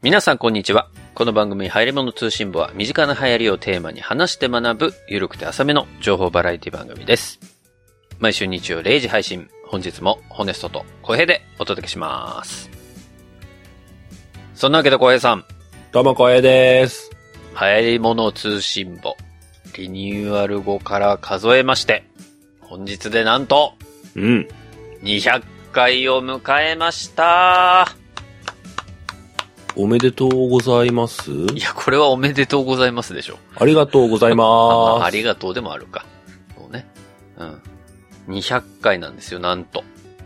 皆さんこんにちは。この番組、入り物通信簿は、身近な流行りをテーマに話して学ぶ、ゆるくて浅めの情報バラエティ番組です。毎週日曜0時配信、本日もホネストと小平でお届けします。そんなわけで小平さん、どうも、こえです。流行り物通信簿、リニューアル後から数えまして、本日でなんと、うん。200回を迎えました。おめでとうございます？いや、これはおめでとうございますでしょ。ありがとうございあまあ、あます。りがとうでもあるか。そうね。うん。200回なんですよ、なんと。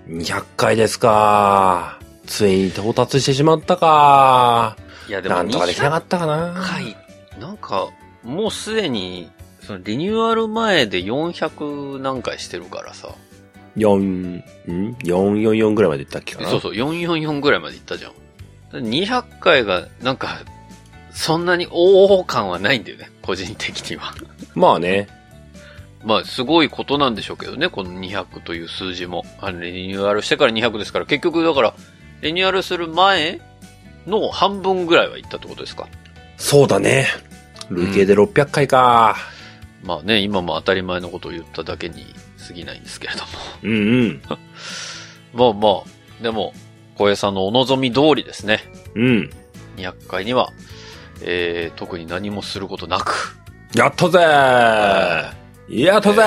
200回ですか。ついに到達してしまったか。いや、でもなんとかできなか200ったかな。回、なんか、もうすでに、そのリニューアル前で400何回してるからさ。4、ん ?444 ぐらいまでいったっけかな。そうそう、444ぐらいまでいったじゃん。200回が、なんか、そんなに大々感はないんだよね、個人的には。まあね。まあ、すごいことなんでしょうけどね、この200という数字も。あの、リニューアルしてから200ですから、結局、だから、リニューアルする前の半分ぐらいはいったってことですか？そうだね。累計で600回か。まあね、今も当たり前のことを言っただけに過ぎないんですけれども。うんうん。まあまあ、でも、小江さんのお望み通りですね。うん。200回には、えー、特に何もすることなく、やったぜーやったぜ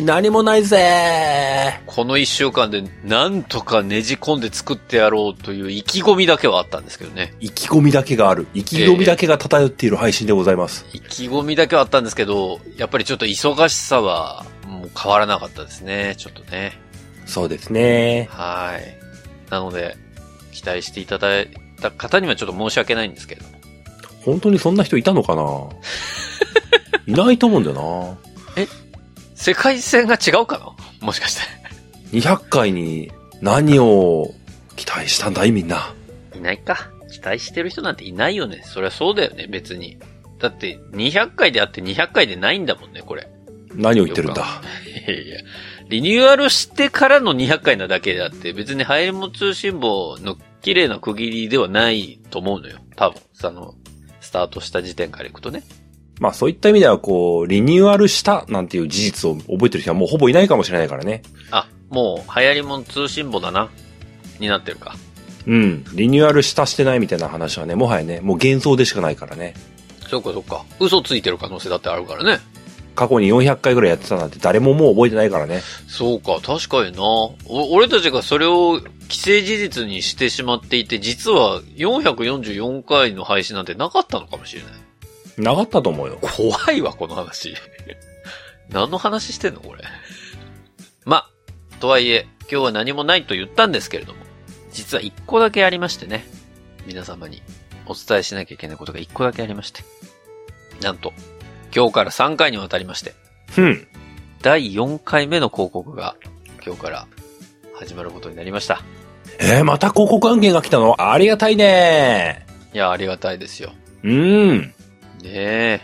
ー何もないぜこの一週間でなんとかねじ込んで作ってやろうという意気込みだけはあったんですけどね。意気込みだけがある。意気込みだけが漂っている配信でございます。意気込みだけはあったんですけど、やっぱりちょっと忙しさはもう変わらなかったですね。ちょっとね。そうですね。はい。なので、期待していただいた方にはちょっと申し訳ないんですけれども。本当にそんな人いたのかな？いないと思うんだよ世界線が違うかな？もしかして。な。200回に何を期待したんだいみんな。いないか。期待してる人なんていないよね。そりゃそうだよね、別に。だって、200回であって200回でないんだもんね、これ。何を言ってるんだ？いやいや。リニューアルしてからの200回なだけであって、別にハイレモ通信簿の綺麗な区切りではないと思うのよ。多分。その、スタートした時点からいくとね。まあそういった意味ではこう、リニューアルしたなんていう事実を覚えてる人はもうほぼいないかもしれないからね。あ、もう流行りもん通信簿だな。になってるか。うん。リニューアルしたしてないみたいな話はね、もはやね、もう幻想でしかないからね。そうかそうか。嘘ついてる可能性だってあるからね。過去に400回ぐらいやってたなんて誰ももう覚えてないからね。そうか、確かにな。お俺たちがそれを既成事実にしてしまっていて、実は444回の配信なんてなかったのかもしれない。なかったと思うよ。怖いわ、この話。何の話してんのこれ。ま、とはいえ、今日は何もないと言ったんですけれども、実は一個だけありましてね。皆様にお伝えしなきゃいけないことが一個だけありまして。なんと、今日から3回にわたりまして、うん。第4回目の広告が今日から始まることになりました。えー、また広告案件が来たの？ありがたいねいや、ありがたいですよ。うん。ねえ。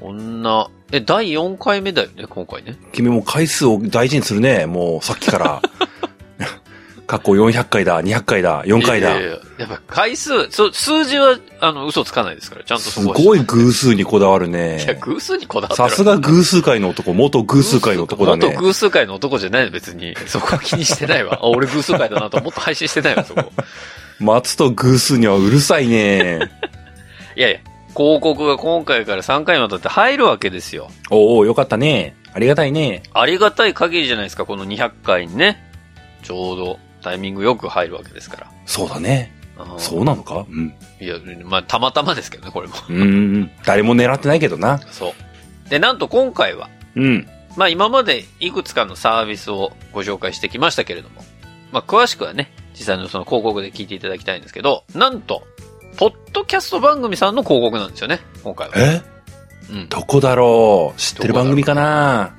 こんな、え、第4回目だよね、今回ね。君も回数を大事にするね。もうさっきから。過去400回だ、200回だ、4回だ。いやいやいややっぱ回数、そう、数字は、あの、嘘つかないですから、ちゃんとそすごい偶数にこだわるいや、ね。偶数にこだわるさすが偶数界の男、元偶数界の男だね元。偶数界の男じゃないの、別に。そこは気にしてないわ。あ、俺偶数界だなともっと配信してないわ、そこ。松と偶数にはうるさいね。いやいや、広告が今回から3回にわたって入るわけですよ。おうおう、よかったね。ありがたいね。ありがたい限りじゃないですか、この200回にね。ちょうどタイミングよく入るわけですから。そうだね。そうなのか？うん。いや、まあ、たまたまですけどね、これも。うんうん。誰も狙ってないけどな。そう。で、なんと今回は、うん。まあ今までいくつかのサービスをご紹介してきましたけれども、まあ詳しくはね、実際のその広告で聞いていただきたいんですけど、なんと、ポッドキャスト番組さんの広告なんですよね、今回は。え？うん。どこだろう？知ってる番組かな？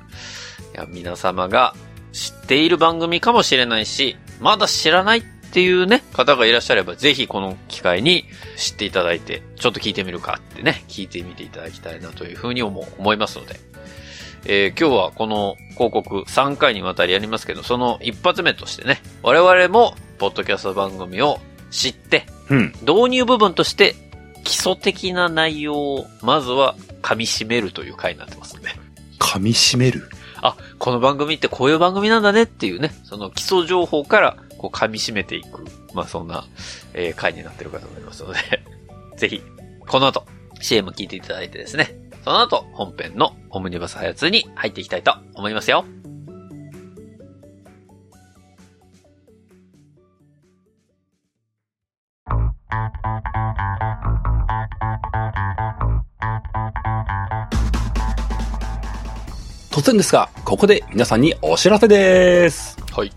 いや、皆様が知っている番組かもしれないし、まだ知らないっていうね、方がいらっしゃれば、ぜひこの機会に知っていただいて、ちょっと聞いてみるかってね、聞いてみていただきたいなというふうに思う思いますので、えー今日はこの広告3回にわたりやりますけど、その一発目としてね、我々も、ポッドキャスト番組を知って、うん。導入部分として、基礎的な内容を、まずは噛み締めるという回になってますので。噛み締める？あ、この番組ってこういう番組なんだねっていうね、その基礎情報から、こう噛み締めていく、まあそんな、えー回になってるかと思いますので、ぜひ、この後、CM 聞いていただいてですね、その後、本編のオムニバスハヤツに入っていきたいと思いますよ。突然ですが、ここで皆さんにお知らせです。はい。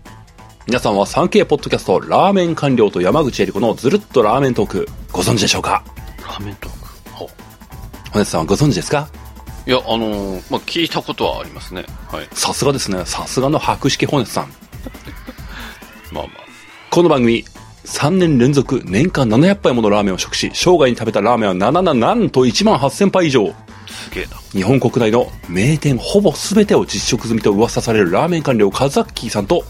皆さんは 3K ポッドキャストラーメン官僚と山口恵理子のずるっとラーメントークご存知でしょうか？ラーメントーク？は本日さんはご存知ですか？いや、あのーまあ、聞いたことはありますね。はい。さすがですね。さすがの白式本日さん。まあまこの番組、3年連続年間700杯ものラーメンを食し、生涯に食べたラーメンは7な、なんと1万8000杯以上。あ、すげえな。日本国内の名店ほぼ全てを実食済みと噂されるラーメン官僚カザッキーさんと、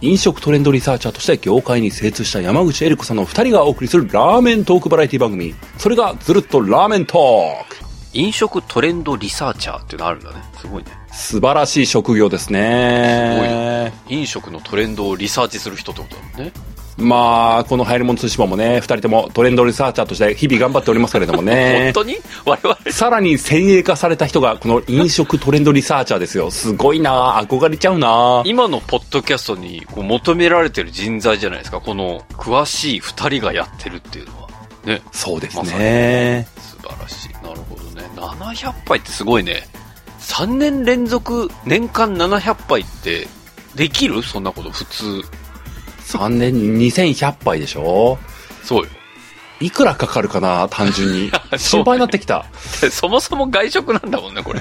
飲食トレンドリサーチャーとして業界に精通した山口恵理子さんの2人がお送りするラーメントークバラエティ番組。それがずるっとラーメントーク。飲食トレンドリサーチャーっていうのあるんだね。すごいね。素晴らしい職業ですね。飲食のトレンドをリサーチする人ってことだもんね。まあ、この流行り物通信簿もね、二人ともトレンドリサーチャーとして日々頑張っておりますけれども本ね。当に？我々、さらに先鋭化された人が、この飲食トレンドリサーチャーですよ。すごいな憧れちゃうな今のポッドキャストにこう求められてる人材じゃないですか。この詳しい二人がやってるっていうのは。ね。そうですね。素晴らしい。なるほどね。700杯ってすごいね。3年連続年間700杯ってできる？そんなこと普通。3年に2100杯でしょ？そうよ。いくらかかるかな単純に？心配になってきた。そもそも外食なんだもんね、これ。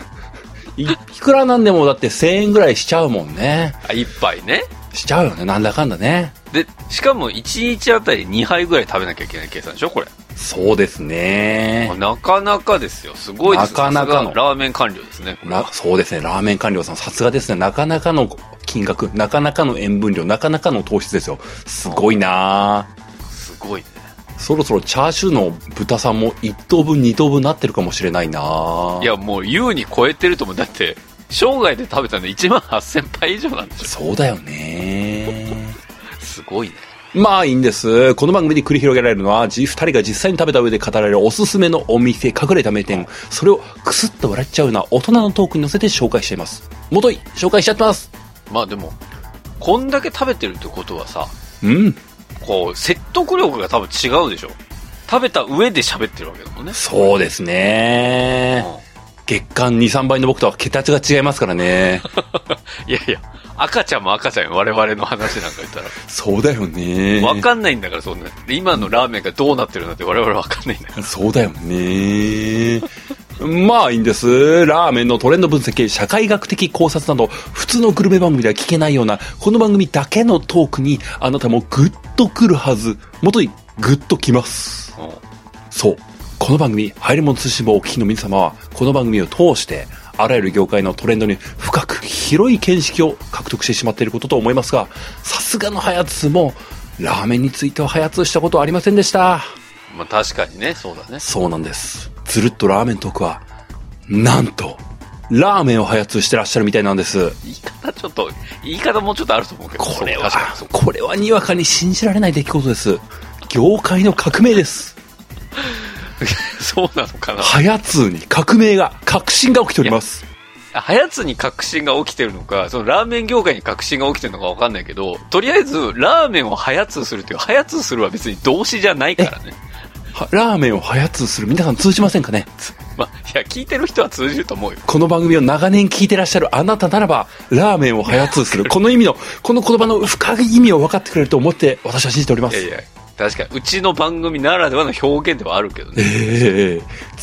いいくらなんでもだって1000円ぐらいしちゃうもんね。あ、一杯ね。しちゃうよね。なんだかんだね。で、しかも1日あたり2杯ぐらい食べなきゃいけない計算でしょこれ。そうですね。なかなかですよ。すごいですなかなかのラーメン官僚ですね。そうですね。ラーメン官僚さん、さすがですね。なかなかの金額、なかなかの塩分量、なかなかの糖質ですよ。すごいなすごいね。そろそろチャーシューの豚さんも1等分2等分なってるかもしれないないや、もう優に超えてると思う。だって、生涯で食べたの1万8000杯以上なんでしょそうだよねすごいね。まあいいんです。この番組で繰り広げられるのは、じ二人が実際に食べた上で語られるおすすめのお店、隠れた名店、それをクスッと笑っちゃうような大人のトークに乗せて紹介しています。もとい、紹介しちゃってます。まあでも、こんだけ食べてるってことはさ、うん。こう、説得力が多分違うでしょ食べた上で喋ってるわけだもんね。そうですね。月間2、3倍の僕とは桁が違いますからね。いやいや、赤ちゃんも赤ちゃんよ我々の話なんか言ったら。そうだよね。わかんないんだから、そんな。で今のラーメンがどうなってるなんて我々わかんないんだから。そうだよね。まあいいんです。ラーメンのトレンド分析、社会学的考察など、普通のグルメ番組では聞けないような、この番組だけのトークに、あなたもグッと来るはず。もとい、グッと来ます。うんそう。この番組、入り物通信簿をお聞きの皆様は、この番組を通して、あらゆる業界のトレンドに深く広い見識を獲得してしまっていることと思いますが、さすがのハヤツも、ラーメンについてはハヤツしたことはありませんでした。まあ確かにね、そうだね。そうなんです。ずるっとラーメントークは、なんと、ラーメンを開発してらっしゃるみたいなんです。言い方ちょっと、言い方もうちょっとあると思うけど。これはこれはにわかに信じられない出来事です。業界の革命です。そうなのかな。ハヤツーに革命が、革新が起きております。はやつに革新が起きてるのか、そのラーメン業界に革新が起きてるのかわかんないけど、とりあえず、ラーメンをはやつするっていう、はやつするは別に動詞じゃないからね。はラーメンをハヤツーする皆さん通じませんかね？まあ、いや、聞いてる人は通じると思うよ。この番組を長年聞いてらっしゃるあなたならば、ラーメンをハヤツーする。この意味の、この言葉の深い意味を分かってくれると思って、私は信じております。いやいや、確かに、うちの番組ならではの表現ではあるけどね。ええ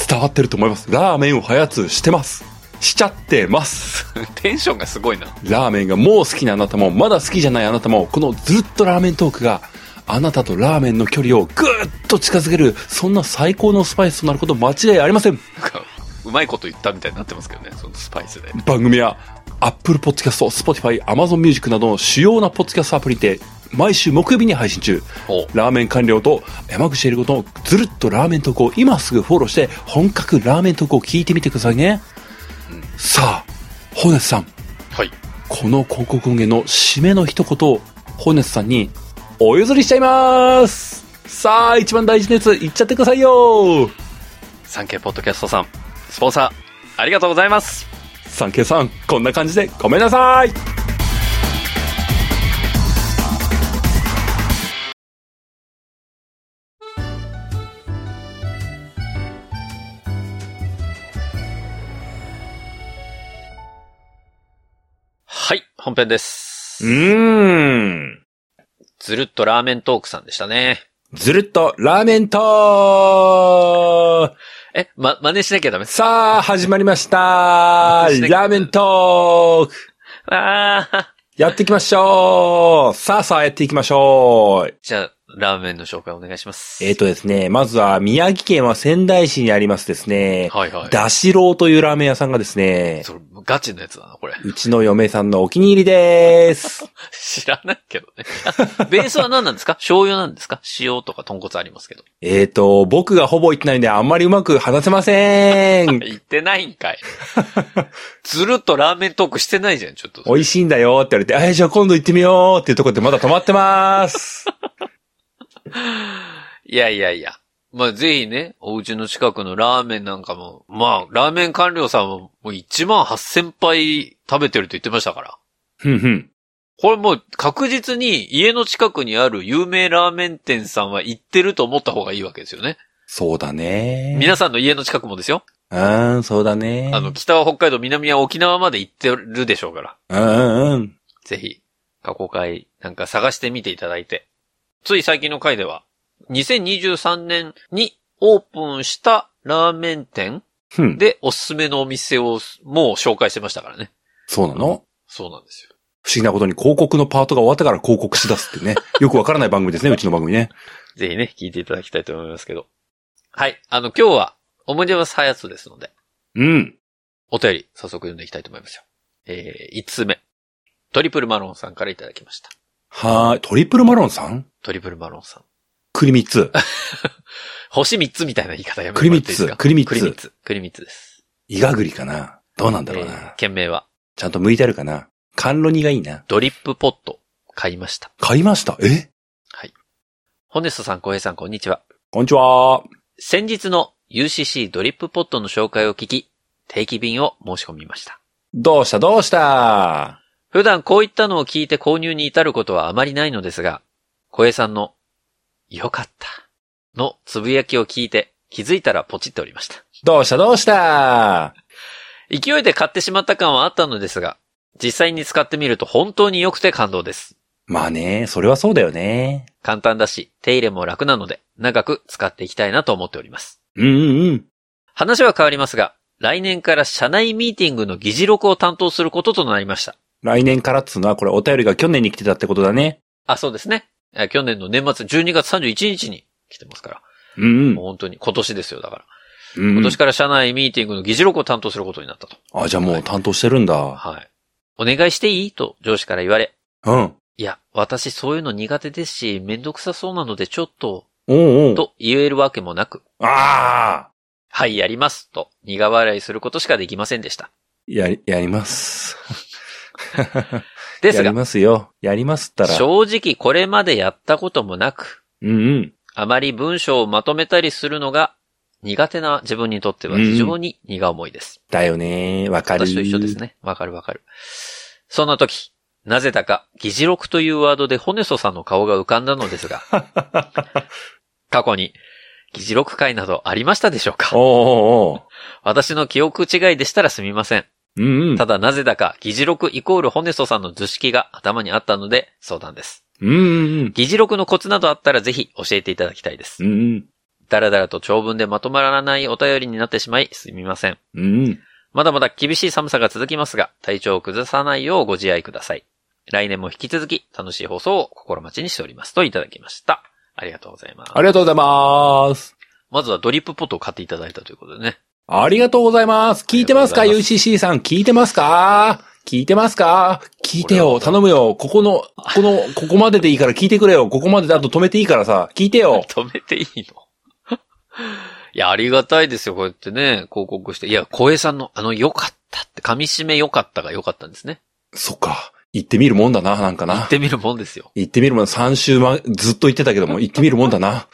伝わってると思います。ラーメンをハヤツーしてます。しちゃってます。テンションがすごいな。ラーメンがもう好きなあなたも、まだ好きじゃないあなたも、このずっとラーメントークが、あなたとラーメンの距離をぐーっと近づける、そんな最高のスパイスとなること間違いありません。なんか、うまいこと言ったみたいになってますけどね、そのスパイスで。番組は、Apple Podcast、Spotify、Amazon Music などの主要なポッドキャストアプリで毎週木曜日に配信中。おラーメン官僚と山口エリ子とずるっとラーメントークを今すぐフォローして本格ラーメントークを聞いてみてくださいね。さあ、ホネスさん、はい。この広告音源の締めの一言をホネスさんにお譲りしちゃいますさあ、一番大事なやつ言っちゃってくださいよサンケイポッドキャストさん、スポンサー、ありがとうございます。サンケイさん、こんな感じでごめんなさいはい、本編です。うーん。ずるっとラーメントークさんでしたね。ずるっとラーメントーク。え、ま、真似しなきゃダメ？さあ、始まりました。ラーメントーク。あー。やっていきましょう。さあさあやっていきましょう。じゃあ、ラーメンの紹介お願いします。えっ、とですね、まずは宮城県は仙台市にありますですね、はいはい。だしろうというラーメン屋さんがですね、それ、ガチのやつだな、これ。うちの嫁さんのお気に入りです。知らないけどね。ベースは何なんですか？醤油なんですか？塩とか豚骨ありますけど。えっと、僕がほぼ言ってないんであんまりうまく話せません。言ってないんかい。ずるっとラーメントークしてないじゃん、ちょっと。美味しいんだよって言われて、あ、じゃあ今度行ってみようっていうところでまだ止まってます。いやいやいや。まあ、ぜひね、お家の近くのラーメンなんかも、まあ、ラーメン官僚さんも、もう1万8000杯食べてると言ってましたから。ふんふん。これもう確実に家の近くにある有名ラーメン店さんは行ってると思った方がいいわけですよね。そうだね。皆さんの家の近くもですよ。うん、そうだね。あの、北は北海道、南は沖縄まで行ってるでしょうから。うんうんうん。ぜひ、過去回なんか探してみていただいて。つい最近の回では、2023年にオープンしたラーメン店。でおすすめのお店をもう紹介してましたからね。そうなの？そうなんですよ。不思議なことに広告のパートが終わってから広告し出すってね。よくわからない番組ですね、うちの番組ね。ぜひね、聞いていただきたいと思いますけど。はい。あの、今日は、思い出はさやつですので、うん。お便り、早速読んでいきたいと思いますよ。えー、5つ目。トリプルマロンさんからいただきました。はーい。トリプルマロンさん？トリプルマロンさん。栗 三つ。星3つみたいな言い方やめて栗三つ。栗三栗3つ。つ。栗3つです。イガグリかな？どうなんだろうな。えー件名は、ちゃんと向いてあるかな？甘露煮がいいな。ドリップポット、買いました。買いました？え？ホネストさん、小平さん、こんにちは。こんにちは。先日の UCC ドリップポットの紹介を聞き、定期便を申し込みました。どうした？どうした？普段こういったのを聞いて購入に至ることはあまりないのですが、小平さんの、よかった、のつぶやきを聞いて気づいたらポチっておりました。どうしたどうした？勢いで買ってしまった感はあったのですが、実際に使ってみると本当に良くて感動です。まあね、それはそうだよね。簡単だし、手入れも楽なので、長く使っていきたいなと思っております。うんうんうん。話は変わりますが、来年から社内ミーティングの議事録を担当することとなりました。来年からっつうのはこれお便りが去年に来てたってことだね。あ、そうですね。え去年の年末12月31日に来てますから。うんうんもう本当に今年ですよ、だから。うんうん。今年から社内ミーティングの議事録を担当することになったと。あ、じゃあもう担当してるんだ。はい。お願いしていいと上司から言われ。うん。いや、私そういうの苦手ですし、めんどくさそうなのでちょっと、おうおう。と言えるわけもなく、ああはい、やります、と苦笑いすることしかできませんでした。やり、やります。ですがやり、ますよ。やりますったら。正直これまでやったこともなく、うんうん。あまり文章をまとめたりするのが苦手な自分にとっては非常に荷が重いです。だよね。わかる。私と一緒です。ね。わかるわかる。そんな時、なぜだか、議事録というワードでホネソさんの顔が浮かんだのですが、過去に、議事録会などありましたでしょうか？おうおうおう私の記憶違いでしたらすみません。うんうん。ただなぜだか、議事録イコールホネソさんの図式が頭にあったので相談です。うんうん議事録のコツなどあったらぜひ教えていただきたいですうん。う。んだらだらと長文でまとまらないお便りになってしまいすみません。うん。うんうん。まだまだ厳しい寒さが続きますが、体調を崩さないようご自愛ください。来年も引き続き楽しい放送を心待ちにしております。といただきました。ありがとうございます。ありがとうございます。まずはドリップポットを買っていただいたということでね。ありがとうございます。聞いてますか ?UCC さん聞いてますか？聞いてますか？聞いてよ、頼むよ。ここの、ここの、ここまででいいから聞いてくれよ。ここまでであと止めていいからさ、聞いてよ。止めていいの？いや、ありがたいですよ、こうやってね、広告して。いや、小江さんの、あの、良かったって、噛み締め良かったが良かったんですね。そっか。行ってみるもんだな、なんかな。行ってみるもんですよ。行ってみるもん、3週ま、ずっと言ってたけども、行ってみるもんだな。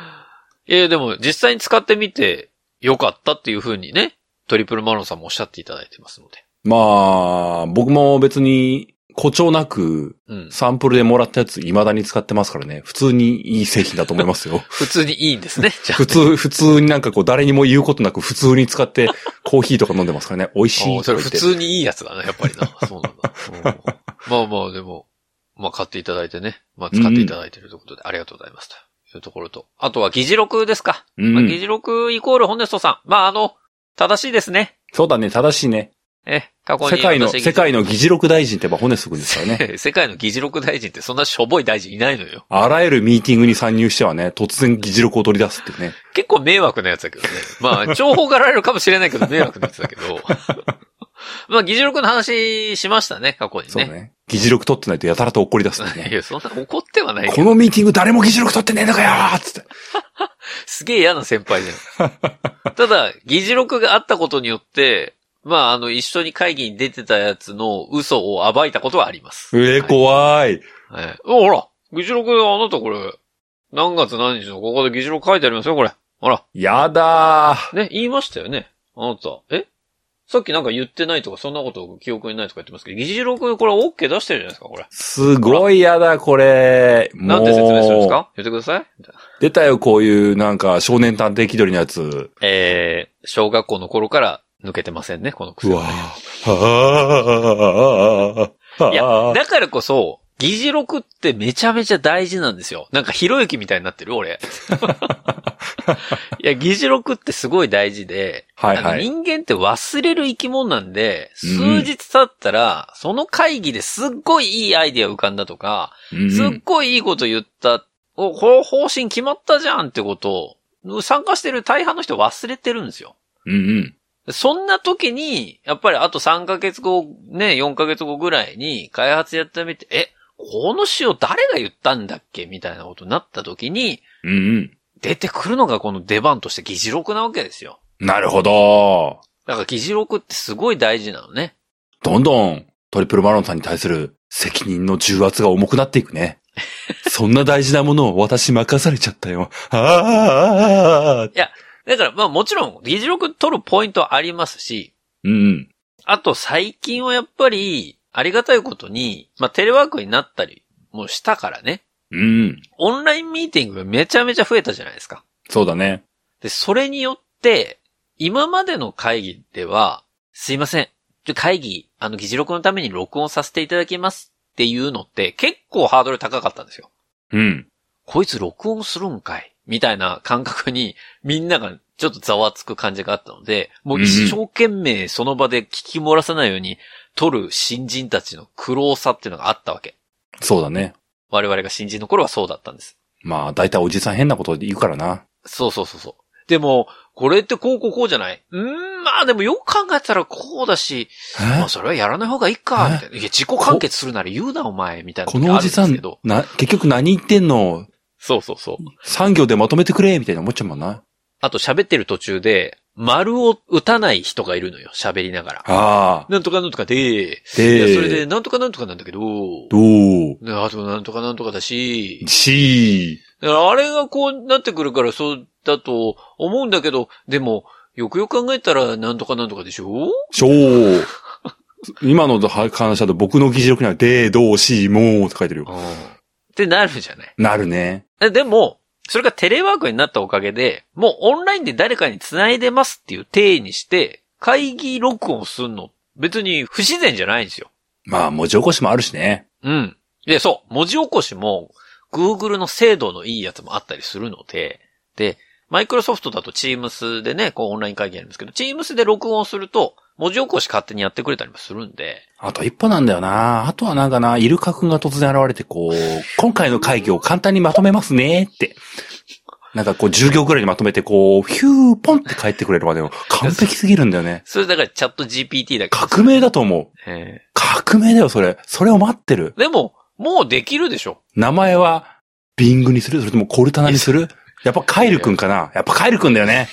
いや、でも、実際に使ってみて、良かったっていう風にね、トリプルマロンさんもおっしゃっていただいてますので。まあ、僕も別に、誇張なく、うん。サンプルでもらったやつ未だに使ってますからね。普通にいい製品だと思いますよ。普通にいいんですね。じゃあ普通、普通になんかこう誰にも言うことなく普通に使って コーヒーとか飲んでますからね。美味しいあそれ普。通にいいやつだな、やっぱりな。そうなんだ。うんまあまあ、でも、まあ買っていただいてね。まあ使っていただいているということで、ありがとうございますというところと。あとは議事録ですか。うんまあ、議事録イコールホネストさん。まああの、正しいですね。そうだね、正しいね。え、過去に世界の、私世界の議事録大臣ってば骨すぐんですからね。世界の議事録大臣ってそんなしょぼい大臣いないのよ。あらゆるミーティングに参入してはね、突然議事録を取り出すってね。結構迷惑なやつだけどね。まあ、情報がられるかもしれないけど迷惑なやつだけど。まあ、議事録の話しましたね、過去にね。そうね。議事録取ってないとやたらと怒り出すね。いや、そんな怒ってはないこのミーティング誰も議事録取ってねえのかよーっつって。すげえ嫌な先輩じゃん。ただ、議事録があったことによって、まあ、あの、一緒に会議に出てたやつの嘘を暴いたことはあります。えー、怖い。はい。おほら、議事録、あなたこれ、何月何日のここで議事録書いてありますよ、これ。ほら。やだー。ね、言いましたよね。あなた。えさっきなんか言ってないとか、そんなこと記憶にないとか言ってますけど、議事録これ OK 出してるじゃないですか、これ。すごいやだ、これ。なんて説明するんですか？言ってください。出たよ、こういう、なんか、少年探偵気取りのやつ。えー、小学校の頃から抜けてませんね、この癖うわ。ぁ。いや、だからこそ、議事録ってめちゃめちゃ大事なんですよ。なんか、ひろゆきみたいになってる俺。いや、議事録ってすごい大事で、はいはい。人間って忘れる生き物なんで、うん数日経ったら、その会議ですっごいいいアイデア浮かんだとか、うんすっごいいいこと言った、お、この方針決まったじゃんってことを、参加してる大半の人忘れてるんですよ。うんうん。そんな時に、やっぱりあと3ヶ月後、ね、4ヶ月後ぐらいに開発やってみて、え、この詩を誰が言ったんだっけみたいなことになった時に、うんうん。出てくるのがこの出番として議事録なわけですよ。なるほど。だから議事録ってすごい大事なのね。どんどんトリプルマロンさんに対する責任の重圧が重くなっていくね。そんな大事なものを私任されちゃったよ。ああ。だからまあもちろん議事録取るポイントはありますし、うん。あと最近はやっぱりありがたいことに、まあテレワークになったりもしたからね。うん。オンラインミーティングがめちゃめちゃ増えたじゃないですか。そうだね。で、それによって、今までの会議では、すいません。会議、あの、議事録のために録音させていただきますっていうのって結構ハードル高かったんですよ。うん。こいつ録音するんかいみたいな感覚にみんながちょっとざわつく感じがあったので、もう一生懸命その場で聞き漏らさないように撮る新人たちの苦労さっていうのがあったわけ。そうだね。我々が新人の頃はそうだったんです。まあ、だいたいおじさん変なこと言うからな。そうそうそうそう。でも、これってこうこうこうじゃない？うーん、まあでもよく考えたらこうだし、まあそれはやらない方がいいか、みたいな。いや、自己完結するなら言うな、お前、みたいなこのおじさんな、結局何言ってんの？そうそうそう。産業でまとめてくれみたいな思っちゃうもんな。あと喋ってる途中で、丸を打たない人がいるのよ、喋りながら。ああ。なんとかなんとかで、で、それで、なんとかなんとかなんだけど、どう？ねあとなんとかなんとかだし、しだからあれがこうなってくるからそうだと思うんだけど、でも、よくよく考えたらなんとかなんとかでしょ？しょう。今の話だと僕の議事録には、で、どうし、もうって書いてるよ。ってなるじゃない。なるね。えでも、それがテレワークになったおかげで、もうオンラインで誰かに繋いでますっていう体にして、会議録音すんの、別に不自然じゃないんですよ。まあ、文字起こしもあるしね。うん。で、そう、文字起こしも、Google の精度のいいやつもあったりするので、で、マイクロソフトだと Teams でね、こうオンライン会議やるんですけど、Teams で録音すると、文字起こし勝手にやってくれたりもするんで、あと一歩なんだよな。あとはなんかな、イルカ君が突然現れて、こう、今回の会議を簡単にまとめますねって。なんかこう10行くらいにまとめてこう、ヒューポンって帰ってくれるまでの完璧すぎるんだよね。それだからチャット GPT だけど。革命だと思う。え革命だよ、それ。それを待ってる。えでも、もうできるでしょ。名前は、ビングにする？それともコルタナにする？やっぱカイルくんかなやっぱカイルくんだよね。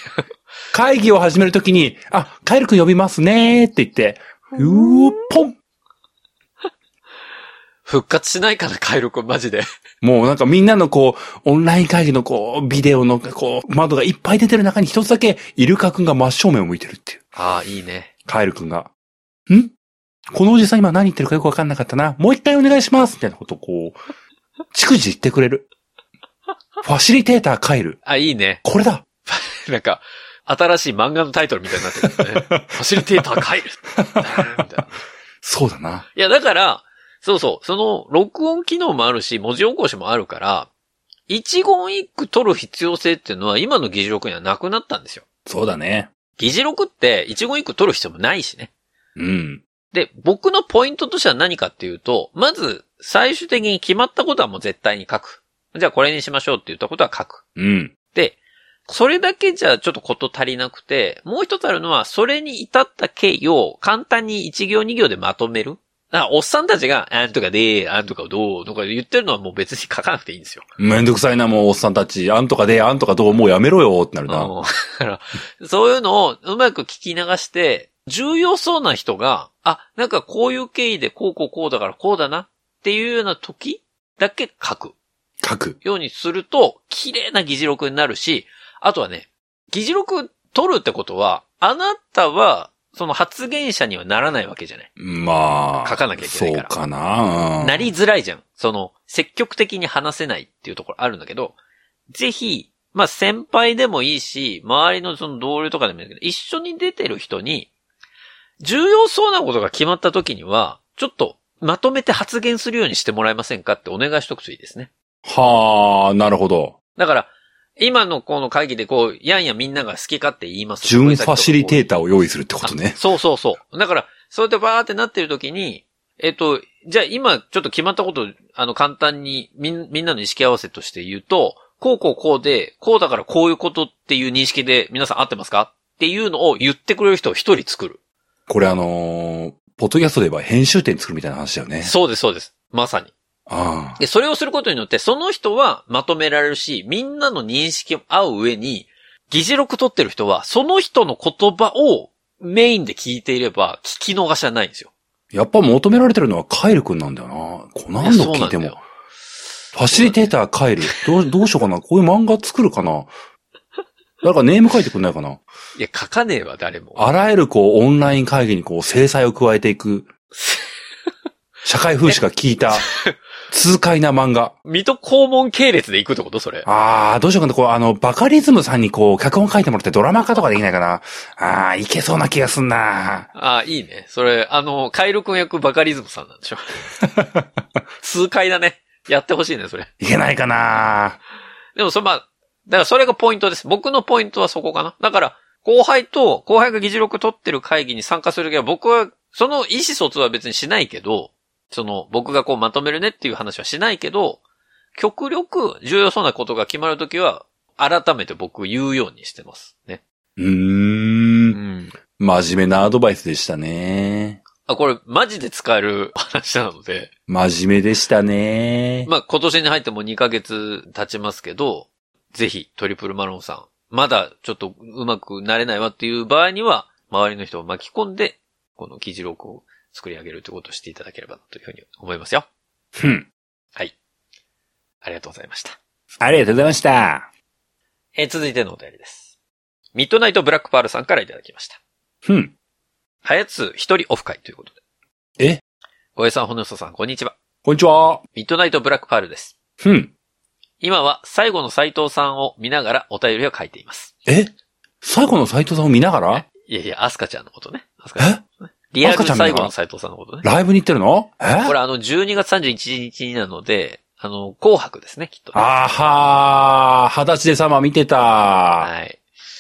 会議を始めるときに、あ、カイルくん呼びますねーって言って、うーポン復活しないかな、カイル君、マジで。もうなんかみんなのこう、オンライン会議のこう、ビデオのこう、窓がいっぱい出てる中に一つだけ、イルカくんが真正面を向いてるっていう。ああ、いいね。カエルくんが。ん？このおじさん今何言ってるかよくわかんなかったな。もう一回お願いしますみたいなことをこう、逐次言ってくれる。ファシリテーターカエル。あ、いいね。これだ。なんか、新しい漫画のタイトルみたいになってるよね。ファシリテーターカイル。みたいなそうだな。いや、だから、そうそう、その、録音機能もあるし、文字起こしもあるから、一言一句取る必要性っていうのは今の議事録にはなくなったんですよ。そうだね。議事録って一言一句取る必要もないしね。うん。で、僕のポイントとしては何かっていうと、まず、最終的に決まったことはもう絶対に書く。じゃあこれにしましょうって言ったことは書く。うん。で、それだけじゃちょっとこと足りなくて、もう一つあるのは、それに至った経緯を簡単に一行二行でまとめる。だからおっさんたちが、あんとかで、あんとかどうとか言ってるのはもう別に書かなくていいんですよ。めんどくさいな、もうおっさんたち。あんとかで、あんとかどう、もうやめろよってなるな。そういうのをうまく聞き流して、重要そうな人が、あ、なんかこういう経緯でこうこうこうだからこうだなっていうような時だけ書く書く。ようにすると、綺麗な議事録になるし、あとはね、議事録取るってことは、あなたは、その発言者にはならないわけじゃない。まあ。書かなきゃいけないからそうかな。うんなりづらいじゃん。その、積極的に話せないっていうところあるんだけど、ぜひ、まあ先輩でもいいし、周りのその同僚とかでもいいんだけど、一緒に出てる人に、重要そうなことが決まった時には、ちょっとまとめて発言するようにしてもらえませんかってお願いしとくといいですね。はあ、なるほど。だから、今のこの会議でこう、やんやみんなが好き勝手言います。準ファシリテーターを用意するってことね。そうそうそう。だから、そうやってバーってなってる時に、えっと、じゃあ今ちょっと決まったことを、あの、簡単にみんみんなの意識合わせとして言うと、こうこうこうで、こうだからこういうことっていう認識で皆さん合ってますか？っていうのを言ってくれる人を一人作る。これあのーポッドキャストで言えば編集点作るみたいな話だよね。そうです、そうです。まさに。で、それをすることによって、その人はまとめられるし、みんなの認識を合う上に、議事録取ってる人は、その人の言葉をメインで聞いていれば、聞き逃しはないんですよ。やっぱ求められてるのはカエルくんなんだよな。こう何度聞いても。ファシリテーターカエル。どう、どうしようかな。こういう漫画作るかな。なんかネーム書いてくんないかな。いや、書かねえわ、誰も。あらゆるこう、オンライン会議にこう、制裁を加えていく、社会風刺が効いた、痛快な漫画。水戸黄門系列で行くってこと？それ。あー、どうしようかな。こう、あの、バカリズムさんにこう、脚本書いてもらってドラマ化とかできないかな。あー、いけそうな気がすんな。ああ、いいね。それ、あの、カイル君役バカリズムさんなんでしょ。痛快だね。やってほしいね、それ。いけないかな。でも、それ、まあ、だからそれがポイントです。僕のポイントはそこかな。だから、後輩と、後輩が議事録取ってる会議に参加するときは、僕は、その意思疎通は別にしないけど、その、僕がこうまとめるねっていう話はしないけど、極力重要そうなことが決まるときは、改めて僕言うようにしてます。ね。うー。うんん。真面目なアドバイスでしたね。あ、これ、マジで使える 話なので、真面目でしたね。まあ、今年に入っても2ヶ月経ちますけど、ぜひトリプルマロンさん、まだちょっとうまくなれないわっていう場合には、周りの人を巻き込んで、この記事録を作り上げるということをしていただければというふうに思いますよ。ふん。はい。ありがとうございました。ありがとうございました。えー続いてのお便りです。ミッドナイトブラックパールさんからいただきました。ふん。はやつ一人オフ会ということで。え？ごえさん、ほのそさん、こんにちは。こんにちは。ミッドナイトブラックパールです。ふん。今は最後の斎藤さんを見ながらお便りを書いています。え？最後の斎藤さんを見ながら？いやいや、アスカちゃんのことね。アスカちゃんえ？リアル最後の斎藤さんのことね。ライブに行ってるの？え？これあの、12月31日なので、あの、紅白ですね、きっと、ね。あはー、二十歳で様見てた。はい。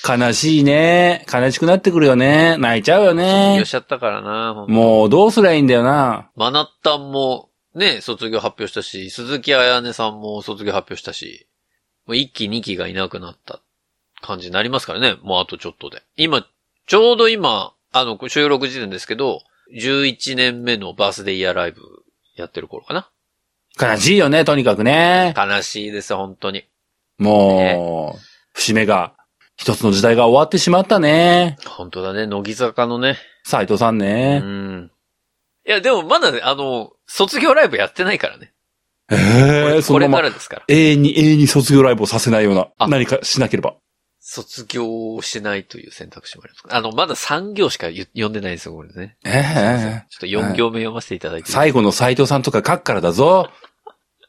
悲しいね。悲しくなってくるよね。泣いちゃうよ卒業ねし。ちゃったからな、もうどうすりゃいいんだよな。マナッタンも、ね、卒業発表したし、鈴木彩音さんも卒業発表したし、もう1期2期がいなくなった感じになりますからね。もうあとちょっとで。今、ちょうど今、あの、収録時点ですけど、11年目のバースデーイヤーライブやってる頃かな。悲しいよね、とにかくね。悲しいです、本当に。もう、節目が、一つの時代が終わってしまったね。本当だね、乃木坂のね。斉藤さんうね。ん。いや、でもまだね、あの、卒業ライブやってないからね。えこえれこれからですから。永遠に永遠に卒業ライブをさせないようなあ何かしなければ。卒業をしないという選択肢もあります。あの、まだ3行しか言読んでないんですよ、これね。ええちょっと4行目読ませていただいて。最後の斉藤さんとか書くからだぞ。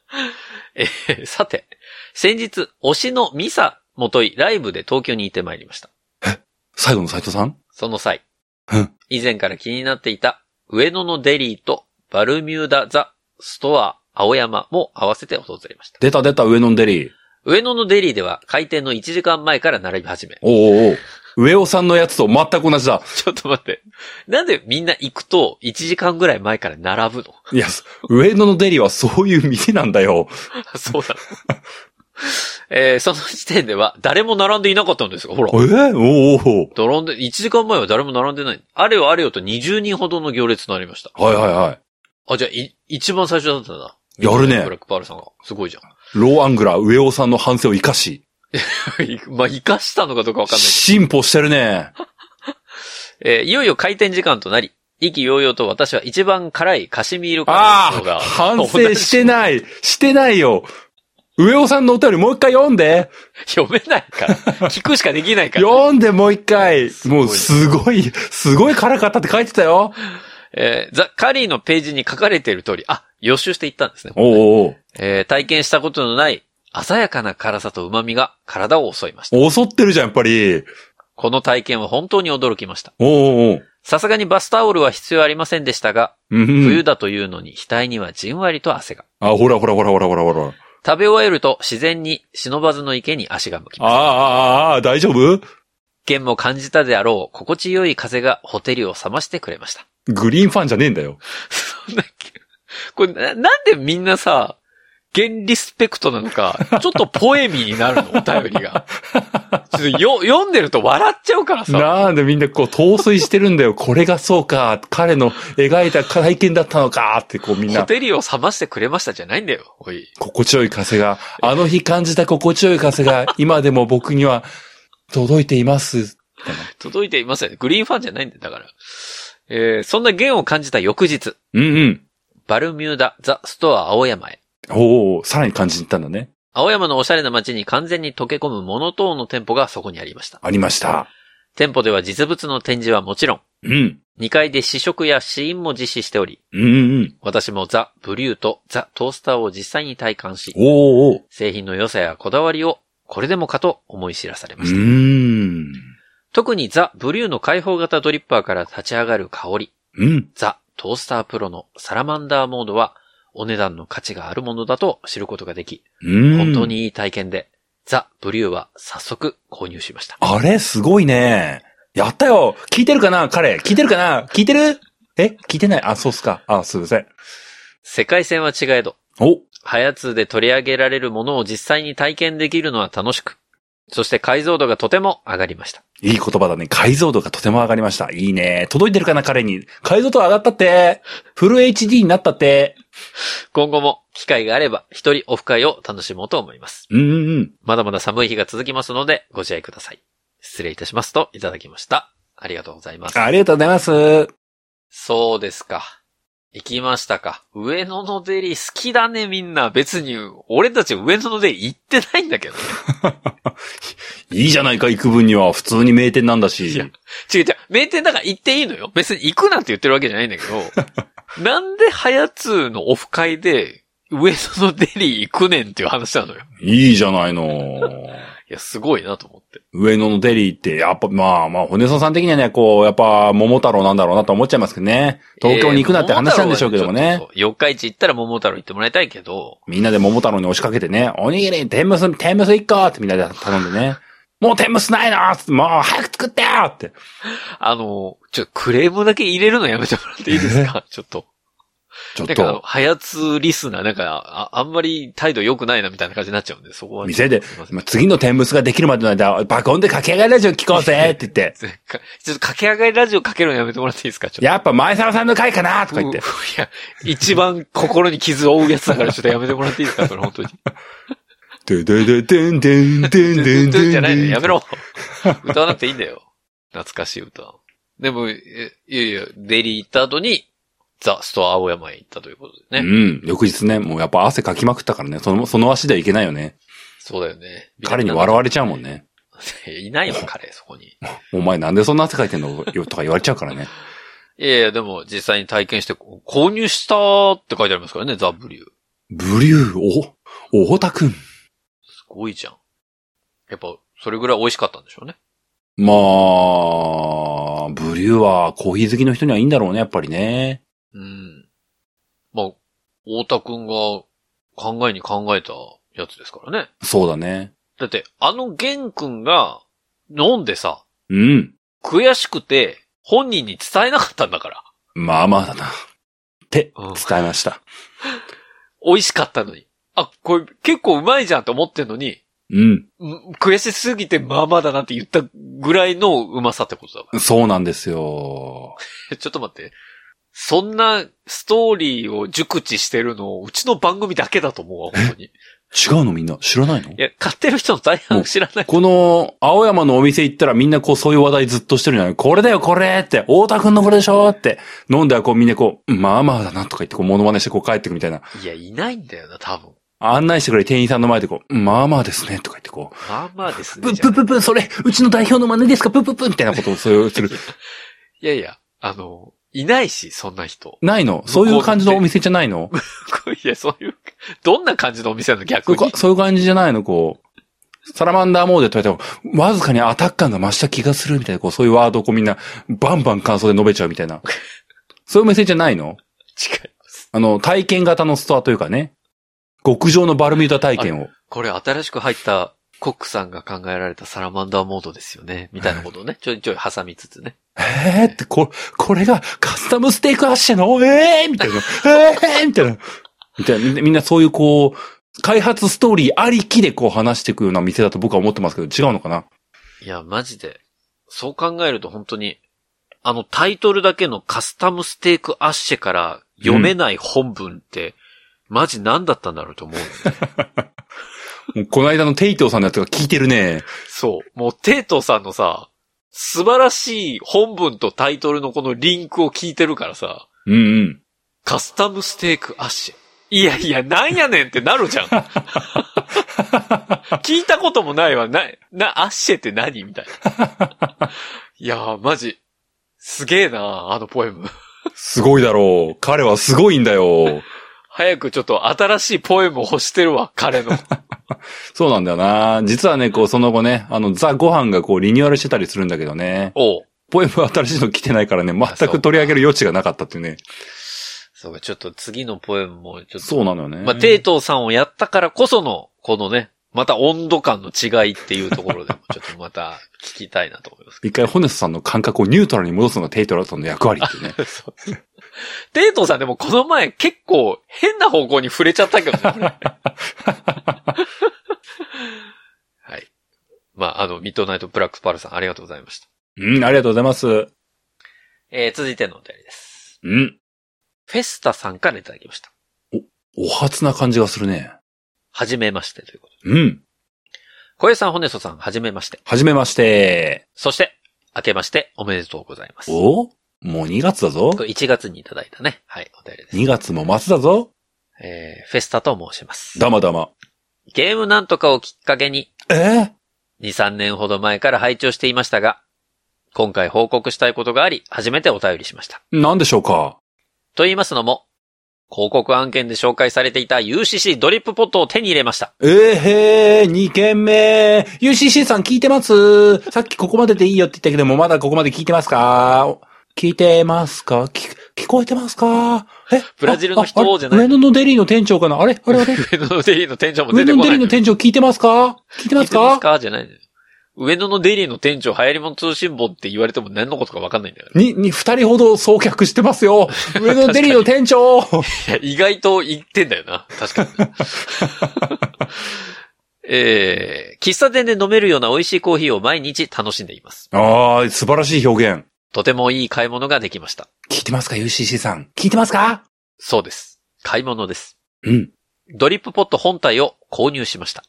えーさて、先日、推しのミサもといライブで東京に行ってまいりました。最後の斉藤さん？その際うん、以前から気になっていた上野のデリーとバルミューダザストア青山も合わせて訪れました。出た出た上野のデリー。上野のデリーでは開店の1時間前から並び始め。おうおうおう上尾さんのやつと全く同じだ。ちょっと待って。なんでみんな行くと1時間ぐらい前から並ぶの？いや、上野のデリーはそういう店なんだよ。そうなの。えーその時点では誰も並んでいなかったんですが、ほらえ。ー、おうおう並んで、1時間前は誰も並んでない。あれよあれよと20人ほどの行列となりました。はいはいはい。あ、じゃあ、い、一番最初だったんだ。やるねブラックパールさんが。すごいじゃローアングラー上尾さんの反省を生かし、ん。まあ、生かしたのかどうかわかんないけ進歩してるね。ど。えーいよいよ開店時間となり、意気揚々と私は一番辛いカシミールカレああーの方が。反省してない。してないよ。上尾さんのお便りもう一回読んで。読めないから。聞くしかできないから。読んでもう一回。もうすごい、すごい辛かったって書いてたよ。えーザ・カリーのページに書かれている通り、あ、予習していったんですね。おうおえー体験したことのない鮮やかな辛さと旨味が体を襲いました。襲ってるじゃん、やっぱり。この体験は本当に驚きました。おうおさすがにバスタオルは必要ありませんでしたが、うんうん。冬だというのに額にはじんわりと汗が。あ、ほらほらほらほらほらほら。食べ終えると自然に忍ばずの池に足が向きます。ああ、ああ、大丈夫？剣も感じたであろう心地よい風がホテルを冷ましてくれました。グリーンファンじゃねえんだよ。そんなこれな、なんでみんなさ、ゲンリスペクトなのか、ちょっとポエミーになるの、お便りが。ちょっとよ読んでると笑っちゃうからさ。なんでみんなこう陶酔してるんだよ。これがそうか。彼の描いた体験だったのか。ってこうみんな、ホテルを冷ましてくれましたじゃないんだよ。おい。心地よい風が、あの日感じた心地よい風が、今でも僕には届いています。届いていません。グリーンファンじゃないんだよ、だから。えー、そんな弦を感じた翌日、うんうん。バルミューダザストア青山へ。おおさらに感じに行ったんだね。青山のおしゃれな街に完全に溶け込むモノトーンの店舗がそこにありました。ありました。店舗では実物の展示はもちろん、うん。2階で試食や試飲も実施しており、うんうん私もザ・ブリューとザ・トースターを実際に体感しうん。、おーおー製品の良さやこだわりをこれでもかと思い知らされまうした。特にザ・ブリューの開放型ドリッパーから立ち上がる香り、うん。ザ・トースタープロのサラマンダーモードはお値段の価値があるものだと知ることができ、うん。本当。にいい体験で、ザ・ブリューは早速購入しました。あれすごいね。やったよ聞いてるかな？彼。聞いてるかな？聞いてる？え？聞いてないあ、そうっすか。あ、すいません。世界線は違えど、おハヤツで取り上げられるものを実際に体験できるのは楽しく、そして解像度がとても上がりました。いい言葉だね。解像度がとても上がりました。いいね。届いてるかな彼に。解像度上がったって。フル HD になったって。今後も機会があれば一人オフ会を楽しもうと思います。うんうんうん。まだまだ寒い日が続きますのでご自愛ください。失礼いたしますといただきました。ありがとうございます。ありがとうございます。そうですか。行きましたか。上野のデリ好きだねみんな。別に、俺たち上野のデリ行ってないんだけどね。いいじゃないか、行く分には。普通に名店なんだし。違う違う。名店だから行っていいのよ。別に行くなんて言ってるわけじゃないんだけど、なんでハヤツのオフ会で上野のデリ行くねんっていう話なのよ。いいじゃないの。いや、すごいなと思って。上野のデリーって、やっぱ、まあまあ、骨曽さん的にはね、こう、やっぱ、桃太郎なんだろうなと思っちゃいますけどね。東京に行くなって話なんでしょうけどもね。えー四日市行ったら桃太郎行ってもらいたいけど、みんなで桃太郎に押しかけてね、おにぎり、天むす、天むす一個ってみんなで頼んでね。もう天むすないのつって、もう早く作ってよって。あの、ちょ、クレームだけ入れるのやめてもらっていいですか？ちょっと。ちょっと、ハヤツリスナー、なんか、ああんまり態度良くないなみたいな感じになっちゃうんで、そこは。店でまあ次の天むすができるまでの間、爆音で駆け上がりラジオ聞こうぜって言って、かちょっと駆け上がりラジオかけるのやめてもらっていいですか？ちょっと。やっぱ前澤さんの回かなとか言って う。いや、一番心に傷を負うやつだからちょっとやめてもらっていいですか？それ本当に。ドゥドゥドゥドゥンドゥンドゥンドゥンドゥンドゥンじゃないのやめろ。歌わなくていいんだよ。懐かしい歌。でも、えいやいや、デリー行った後に、ザ・ストア青山へ行ったということでね。うん。翌日ね、もうやっぱ汗かきまくったからね、その、その足ではいけないよね。そうだよね。彼に笑われちゃうもんね。れ。いないよ、彼、そこに。お前なんでそんな汗かいてんのよとか言われちゃうからね。いやいや、でも実際に体験して、購入したって書いてありますからね、ザ・ブリュー。ブリュー、お、おほたくん。すごいじゃん。やっぱ、それぐらい美味しかったんでしょうね。まあ、ブリューはコーヒー好きの人にはいいんだろうね、やっぱりね。うん。まあ、太田くんが考えに考えたやつですからね。そうだね。だって、あの玄くんが飲んでさ、うん。悔しくて本人に伝えなかったんだから。まあまあだな。ってうん伝えました。美味しかったのに。あ、これ結構うまいじゃんって思ってんのに、うん。うん悔しすぎてまあまあだなって言ったぐらいのうまさってことだかそうなんですよ。ら。ちょっと待って。そんなストーリーを熟知してるの、うちの番組だけだと思うわ、本当に。い違うのみんな？知らないの？や、買ってる人の大半知らない。この、青山のお店行ったらみんなこうそういう話題ずっとしてるじゃない？これだよこれって、太田くんのこれでしょって、飲んではこうみんなこう、うんまあまあだなとか言ってこうモノマネしてこう帰ってくみたいな。いや、いないんだよな、多分。案内してくれる店員さんの前でこう、うんまあまあですねとか言ってこう、まあまあですね。プンじゃないプンプンプン、それ、うちの代表の真似ですか？プンプンプンみたいなことをそういうする。いやいや、あの、いないし、そんな人。ないの？そういう感じのお店じゃないの？いや、そういう、どんな感じのお店なの？逆にそうか。そういう感じじゃないの？こう、サラマンダーモードで言われても、わずかにアタック感が増した気がするみたいな、こう、そういうワードをこうみんな、バンバン感想で述べちゃうみたいな。そういうお店じゃないの？違います。あの、体験型のストアというかね。極上のバルミューダ体験を。これ新しく入ったコックさんが考えられたサラマンダーモードですよね。みたいなことをね、ちょいちょい挟みつつね。えーって、こ、これがカスタムステークアッシェの、えーみたいな。えーみたいな。みたいな。みんなそういうこう、開発ストーリーありきでこう話していくような店だと僕は思ってますけど、違うのかな？いや、マジで。そう考えると本当に、あのタイトルだけのカスタムステークアッシェから読めない本文って、マジ何だったんだろうと思うのね、もうこの間のテイトーさんのやつが聞いてるね。そう。もう、テイトーさんのさ、素晴らしい本文とタイトルのこのリンクを聞いてるからさ、うんうん。カスタムステークアッシェ。いやいや、なんやねんってなるじゃん。聞いたこともないわ。な、な、アッシェって何みたいな。いやー、マジ。すげえなあのポエム。すごいだろう。彼はすごいんだよ。早くちょっと新しいポエムを欲してるわ、彼の。そうなんだよな。実はね、こう、その後ね、あの、ザ・ご飯がこう、リニューアルしてたりするんだけどね。おう。ポエム新しいの来てないからね、全く取り上げる余地がなかったっていうね。そうか、ちょっと次のポエムも、ちょっと。そうなのよね。まあ、テイトーさんをやったからこその、このね、また温度感の違いっていうところでも、ちょっとまた聞きたいなと思いますけ一回ホネスさんの感覚をニュートラルに戻すのがテイトラさんの役割っていうね。ど。そうテイトーさんでもこの前結構変な方向に振れちゃったけどね。はい。まあ、あの、ミッドナイトブラックスパールさんありがとうございました。うん、ありがとうございます。えー、続いてのお便りです。うん。フェスタさんからいただきました。お初な感じがするね。はじめましてということで。うん。小江さん、ホネソさん、はじめまして。はじめまして。そして、明けましておめでとうございます。お？もう2月だぞこ。れ1月にいただいたね。はい、お便りです。2月も末だぞ。えー、フェスタと申します。だまだま。ゲームなんとかをきっかけに、え？ー、2、3年ほど前から拝聴していましたが、今回報告したいことがあり、初めてお便りしました。なんでしょうか？と言いますのも、広告案件で紹介されていた UCC ドリップポットを手に入れました。えー、へー、2件目。UCC さん聞いてます？さっきここまででいいよって言ったけども、まだここまで聞いてますか？聞いてますか？聞、聞こえてますか？え？ブラジルの人じゃない上野のデリーの店長かな？あれ？あれ？あれ？上野のデリーの店長も上野のデリーの。店長聞いてますか？聞いてますか？聞いてますか？じゃない。上野のデリーの店長、流行り物通信簿って言われても何のことか分かんないんだよね。に、に、二人ほど送客してますよ。上野デリーの店長いや、意外と行ってんだよな。確かに。えー、喫茶店で飲めるような美味しいコーヒーを毎日楽しんでいます。ああ、素晴らしい表現。とてもいい買い物ができました。聞いてますか ?UCC さん。聞いてますか？そうです。買い物です。うん。ドリップポット本体を購入しました。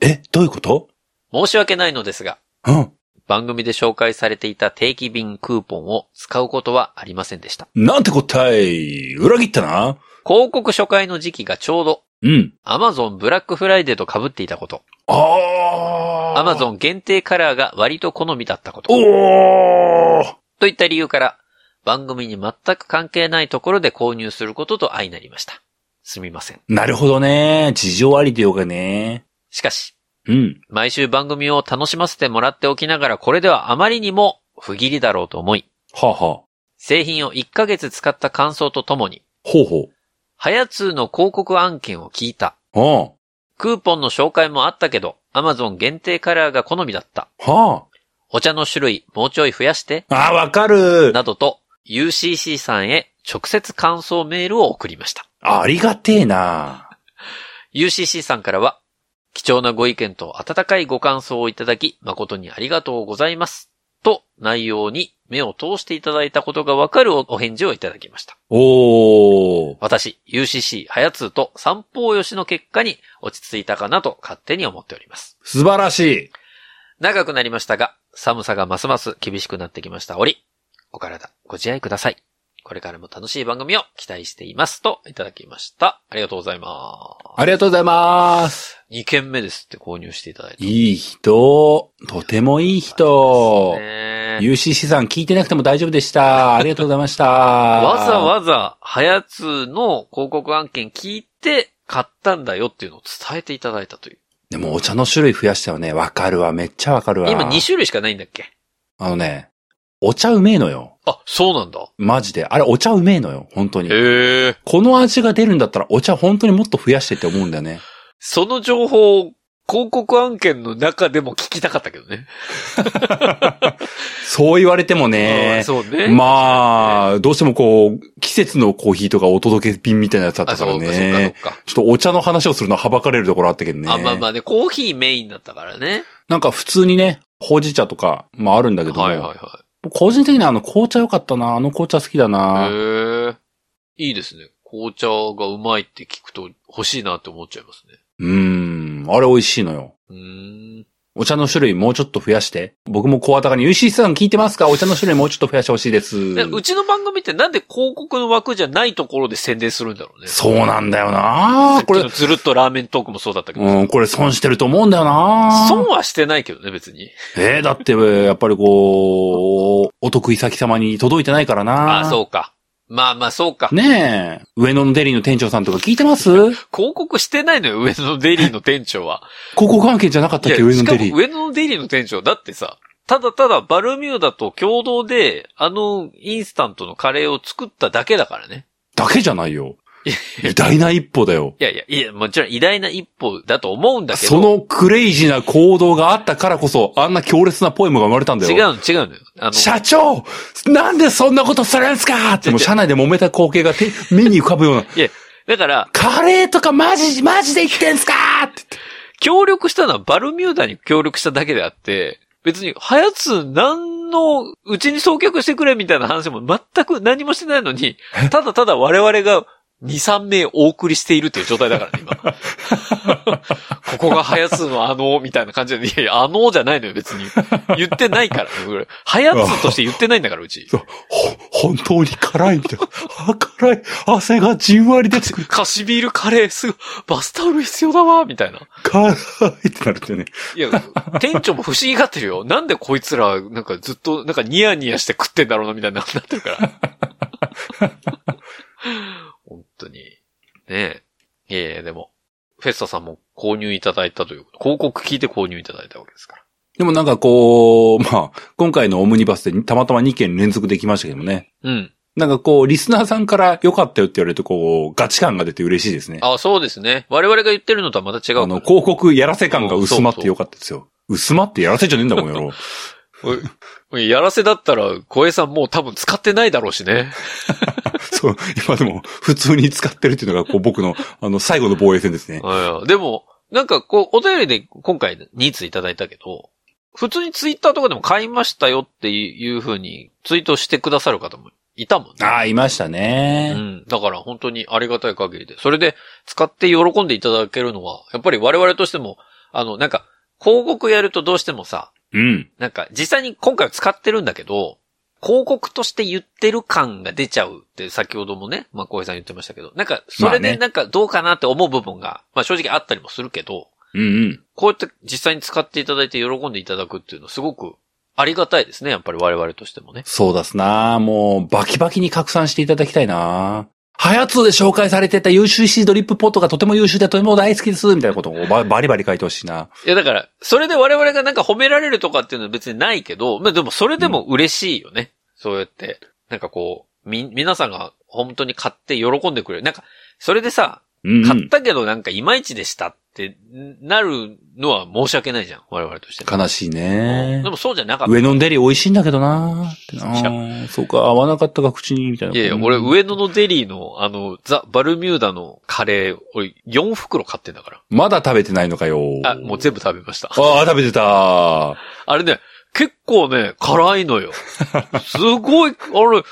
え、どういうこと？申し訳ないのですが、うん。番組で紹介されていた定期便クーポンを使うことはありませんでした。なんてこったい。裏切ったな。広告初回の時期がちょうどうん。Amazon ブラックフライデーと被っていたこと。ああ。Amazon 限定カラーが割と好みだったこと。おー。といった理由から、番組に全く関係ないところで購入することと相なりました。すみません。なるほどね。事情ありでようがね。しかし、うん。毎週番組を楽しませてもらっておきながらこれではあまりにも不義理だろうと思い、はあ、はあ。製品を1ヶ月使った感想とともに、ほうほはやつーの広告案件を聞いた。う。はクーポンの紹介もあったけど、Amazon 限定カラーが好みだった。あ。はお茶の種類もうちょい増やして、あ。わかる。などと UCC さんへ直接感想メールを送りました。ありがてえな。UCC さんからは、貴重なご意見と温かいご感想をいただき、誠にありがとうございます。と、内容に目を通していただいたことがわかるお返事をいただきました。おー。私、UCC、はやつーと三方よしの結果に落ち着いたかなと勝手に思っております。素晴らしい。長くなりましたが、寒さがますます厳しくなってきました折、お体ご自愛ください。これからも楽しい番組を期待しています。と、いただきました。ありがとうございまありがとうございます。す。2件目ですって購入していただいて。いい人。とてもいい人。ね UCC さん聞いてなくても大丈夫でした。ありがとうございました。わざわざ、はやつの広告案件聞いて買ったんだよっていうのを伝えていただいたという。でもお茶の種類増やしたよね。わかるわ。めっちゃわかるわ。今2種類しかないんだっけ？あのね、お茶うめえのよ。あ、そうなんだ。マジで。あれ、お茶うめえのよ。本当に。へえ。この味が出るんだったら、お茶本当にもっと増やしてって思うんだよね。その情報、広告案件の中でも聞きたかったけどね。そう言われてもあねー。そうね。まあ、どうしてもこう、季節のコーヒーとかお届け便みたいなやつだっあ、たからね。ちょっとお茶の話をするのはばかれるところあったけどね。あ、まあまあね、コーヒーメインだったからね。なんか普通にね、ほうじ茶とか、まああるんだけども、はいはいは個人的にはあの紅茶良かったな。あの紅茶好きだい。な。へえ。いいですね。紅茶がうまいって聞くと欲しいなって思っちゃいますね。うーん。あれ美味しいのよ。うーん。お茶の種類もうちょっと増やして。僕も小高に UC さん聞いてますかお茶の種類もうちょっと増やしてほしいです。でうちの番組ってなんで広告の枠じゃないところで宣伝するんだろうね。そうなんだよさなこれずるっとラーメントークもそうだったけど。うん、これ損してると思うんだよな損はしてないけどね、別に。えー、だって、やっぱりこう、お得意先様に届いてないからなあ、そうか。まあまあ、そうか。ねえ。上野のデリーの店長さんとか聞いてます？広告してないのよ、上野のデリーの店長は。広告関係じゃなかったっけ上野のデリー。も上野のデリーの店長、だってさ、ただただバルミューダと共同で、あのインスタントのカレーを作っただけだからね。だけじゃないよ。偉大な一歩だよ。いやいや、いや、もちろん偉大な一歩だと思うんだけど。そのクレイジーな行動があったからこそ、あんな強烈なポエムが生まれたんだよ。違うの、違うのよ。あの、社長なんでそんなことするんすか？ってもう社内で揉めた光景が手 目に浮かぶような。いや、だから、カレーとかマジ、マジで言ってんすか？って言って。協力したのはバルミューダに協力しただけであって、別に、はやつ、何の、うちに送客してくれみたいな話も全く何もしてないのに、ただただ我々が2、3名お送りしているっていう状態だからね、今。ここがはやつのあの、みたいな感じで、いやいや、あのじゃないのよ、別に。言ってないからね、これはやつとして言ってないんだから、うち。そうほ、本当に辛いみたいな。あ、辛い。汗がじんわり出てくる。カシビールカレーすぐ、バスタオル必要だわ、みたいな。辛いってなるってね。いや、店長も不思議がってるよ。なんでこいつら、なんかずっと、なんかニヤニヤして食ってんだろうな、みたいな、なってるから。本当に。ねえ。いやいや、でも、フェスタさんも購入いただいたということ。広告聞いて購入いただいたわけですから。でもなんかこう、まあ、今回のオムニバスでたまたま2件連続できましたけどもね。うん。なんかこう、リスナーさんから良かったよって言われるとこう、ガチ感が出て嬉しいですね。あ、そうですね。我々が言ってるのとはまた違うから。あの、広告やらせ感が薄まって良かったですよ。薄まってやらせじゃねえんだもん、やろ。やらせだったら、小江さんもう多分使ってないだろうしね。そう、今でも普通に使ってるっていうのが、こう僕の、あの、最後の防衛戦ですね。はいでも、なんかこう、お便りで今回2通いただいたけど、普通にツイッターとかでも買いましたよっていう風にツイートしてくださる方もいたもんね。ああ、いましたうね。ん。だから本当にありがたい限りで。それで使って喜んでいただけるのは、やっぱり我々としても、あの、なんか、広告やるとどうしてもさ、うん。なんか実際に今回は使ってるんだけど、広告として言ってる感が出ちゃうって先ほどもね、まあ小平さん言ってましたけど、なんかそれでなんかどうかなって思う部分が、まあ正直あったりもするけど、うんうん。こうやって実際に使っていただいて喜んでいただくっていうのはすごくありがたいですね、やっぱり我々としてもね。そうだすなもう、バキバキに拡散していただきたいなハヤツーで紹介されてた優秀 C ドリップポットがとても優秀でとても大好きです、みたいなことをババリバリ書いてほしいな。いやだから、それで我々がなんか褒められるとかっていうのは別にないけど、まあでもそれでも嬉しいよね。そうやって。なんかこう、み、皆さんが本当に買って喜んでくれる。なんか、それでさ、うん、うん。買ったけどなんかいまいちでしたってなるのは申し訳ないじゃん。我々として。悲しいねで。もそうじゃなかった。上野のデリ美味しいんだけどなそうか、合わなかったか口に、みたいな。いやいや、俺、上野のデリーの、あの、ザ・バルミューダのカレー、俺、4袋買ってんだかまだ食べてないのかよ。ら。あ、もう全部食べました。ああ、食べてた。あれね、結構ね、辛いのよ。すごい、あれ、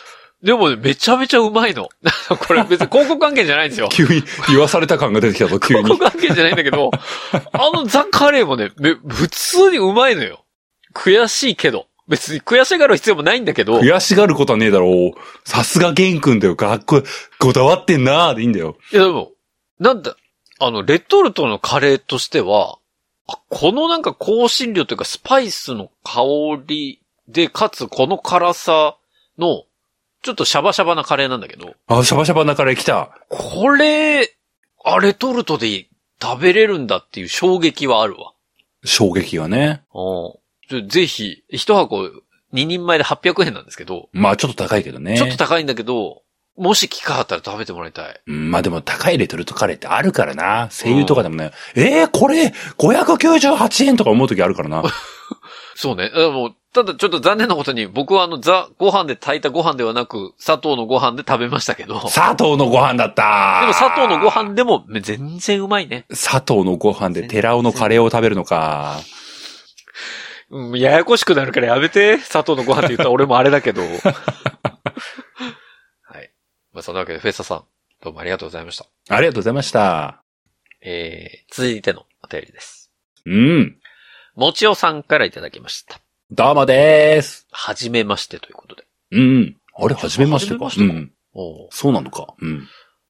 でもね、めちゃめちゃうまいの。これ別に広告関係じゃないんですよ。急に言わされた感が出てきたぞ、急に。広告関係じゃないんだけど、あのザ・カレーもね、め普通にうまいのよ。悔しいけど。別に悔しがる必要もないんだけど、い悔しがることはねえだろう。さすがゲン君だよ。かっこいい。こだわってんなーでいいんだよ。やでも、なんだ、あの、レトルトのカレーとしては、あこのなんか香辛料というかスパイスの香りで、かつこの辛さの、ちょっとシャバシャバなカレーなんだけど、あ、シャバシャバなカレー来た。これ、あ、レトルトで食べれるんだっていう衝撃はあるわ。衝撃がね。うんぜひ、一箱2人前で800円なんですけど、まあちょっと高いけどね。ちょっと高いんだけど、もし機会あったら食べてもらいたい。うんまあでも高いレトルトカレーってあるからな。声優とかでもね、えー、これ598円とか思う時あるからな。そうね。でも、ただちょっと残念なことに、僕はあの、ザ、ご飯で炊いたご飯ではなく、砂糖のご飯で食べましたけど、でも砂糖のご飯だった砂糖のご飯でも全然うまいね。砂糖のご飯で寺尾のカレーを食べるのか。うん、ややこしくなるからやめて。砂糖のご飯って言ったら俺もあれだけど。はい。まあ、そんなわけで、フェスタさん、どうもありがとうございました。ありがとうございました。えー、続いてのお便りです。うん。もちおさんからいただきました。どうもでーす。はじめましてということで。うん。あれ、はじめましてか？はじめましてか？うん。そうなのか？うん。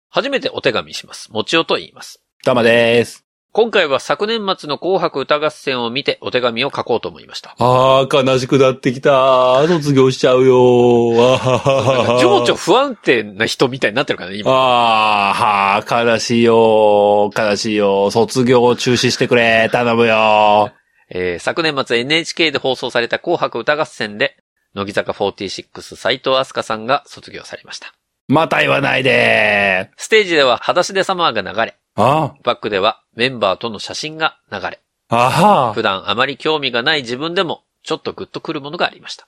初めてお手紙します。もちおと言います。どうもでーす。今回は昨年末の紅白歌合戦を見てお手紙を書こうと思いました。あー、悲しくなってきた。卒業しちゃうよー。あ は情緒不安定な人みたいになってるからね、今。あー、はー、悲しいよー。悲しいよー。卒業を中止してくれ。頼むよー。えー昨年末 NHK で放送された紅白歌合戦で、乃木坂46斎藤飛鳥さんが卒業されました。また言わないでー。ステージでは裸足でサマーが流れ、あバックではメンバーとの写真が流れ、あは普段あまり興味がない自分でも、ちょっとグッとくるものがありました。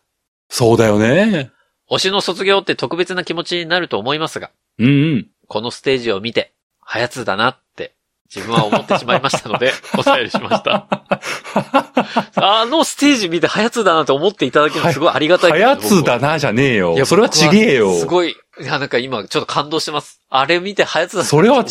そうだよね。推しの卒業って特別な気持ちになると思いますが、うんうん。このステージを見て、はやつだなって、自分は思ってしまいましたので、お便りしました。あのステージ見て、はやつだなって思っていただけるのすごいありがたいはやつだなじゃねえよい。やそれはちげえよ。すごい、いや、なんか今ちょっと感動してます。あれ見て、はやつだそれは違う。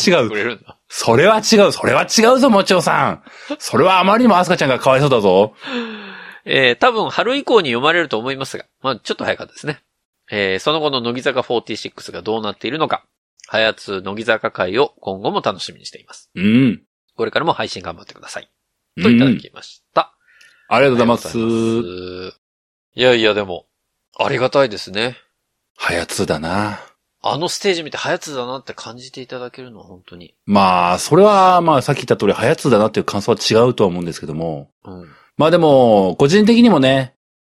それは違う。それは違うぞ、もちおさん。それはあまりにもアスカちゃんがかわいそうだぞ。えー、多分春以降に読まれると思いますが、まあちょっと早かったですね。えー、その後の乃木坂46がどうなっているのか、はやつ乃木坂会を今後も楽しみにしています。うん。これからも配信頑張ってください。うんといただきました。ありがとうございます。ありがとうございますいやいや、でも、ありがたいですね。はやつだな。あのステージ見て、はやつだなって感じていただけるのは本当に。まあ、それは、まあ、さっき言った通り、はやつだなっていう感想は違うとは思うんですけども。うん。まあでも、個人的にもね、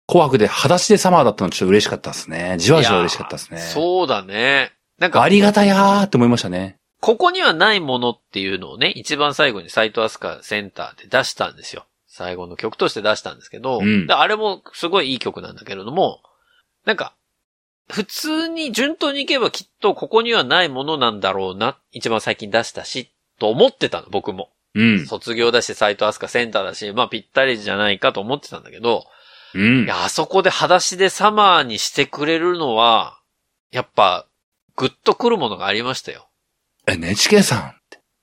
紅白で裸足でサマーだったのちょっと嬉しかったですね。じわじわ嬉しかったですね。そうだね。なんかあ、りがたやーって思いましたね。ここにはないものっていうのをね、一番最後に斎藤飛鳥センターで出したんですよ。最後の曲として出したんですけど、うんであれもすごいいい曲なんだけれども、なんか、普通に順当にいけばきっとここにはないものなんだろうな、一番最近出したし、と思ってたの、僕も。うん。卒業だし、斎藤飛鳥センターだし、まあぴったりじゃないかと思ってたんだけど、うんい。や、あそこで裸足でサマーにしてくれるのは、やっぱ、ぐっと来るものがありましたよ。NHK さ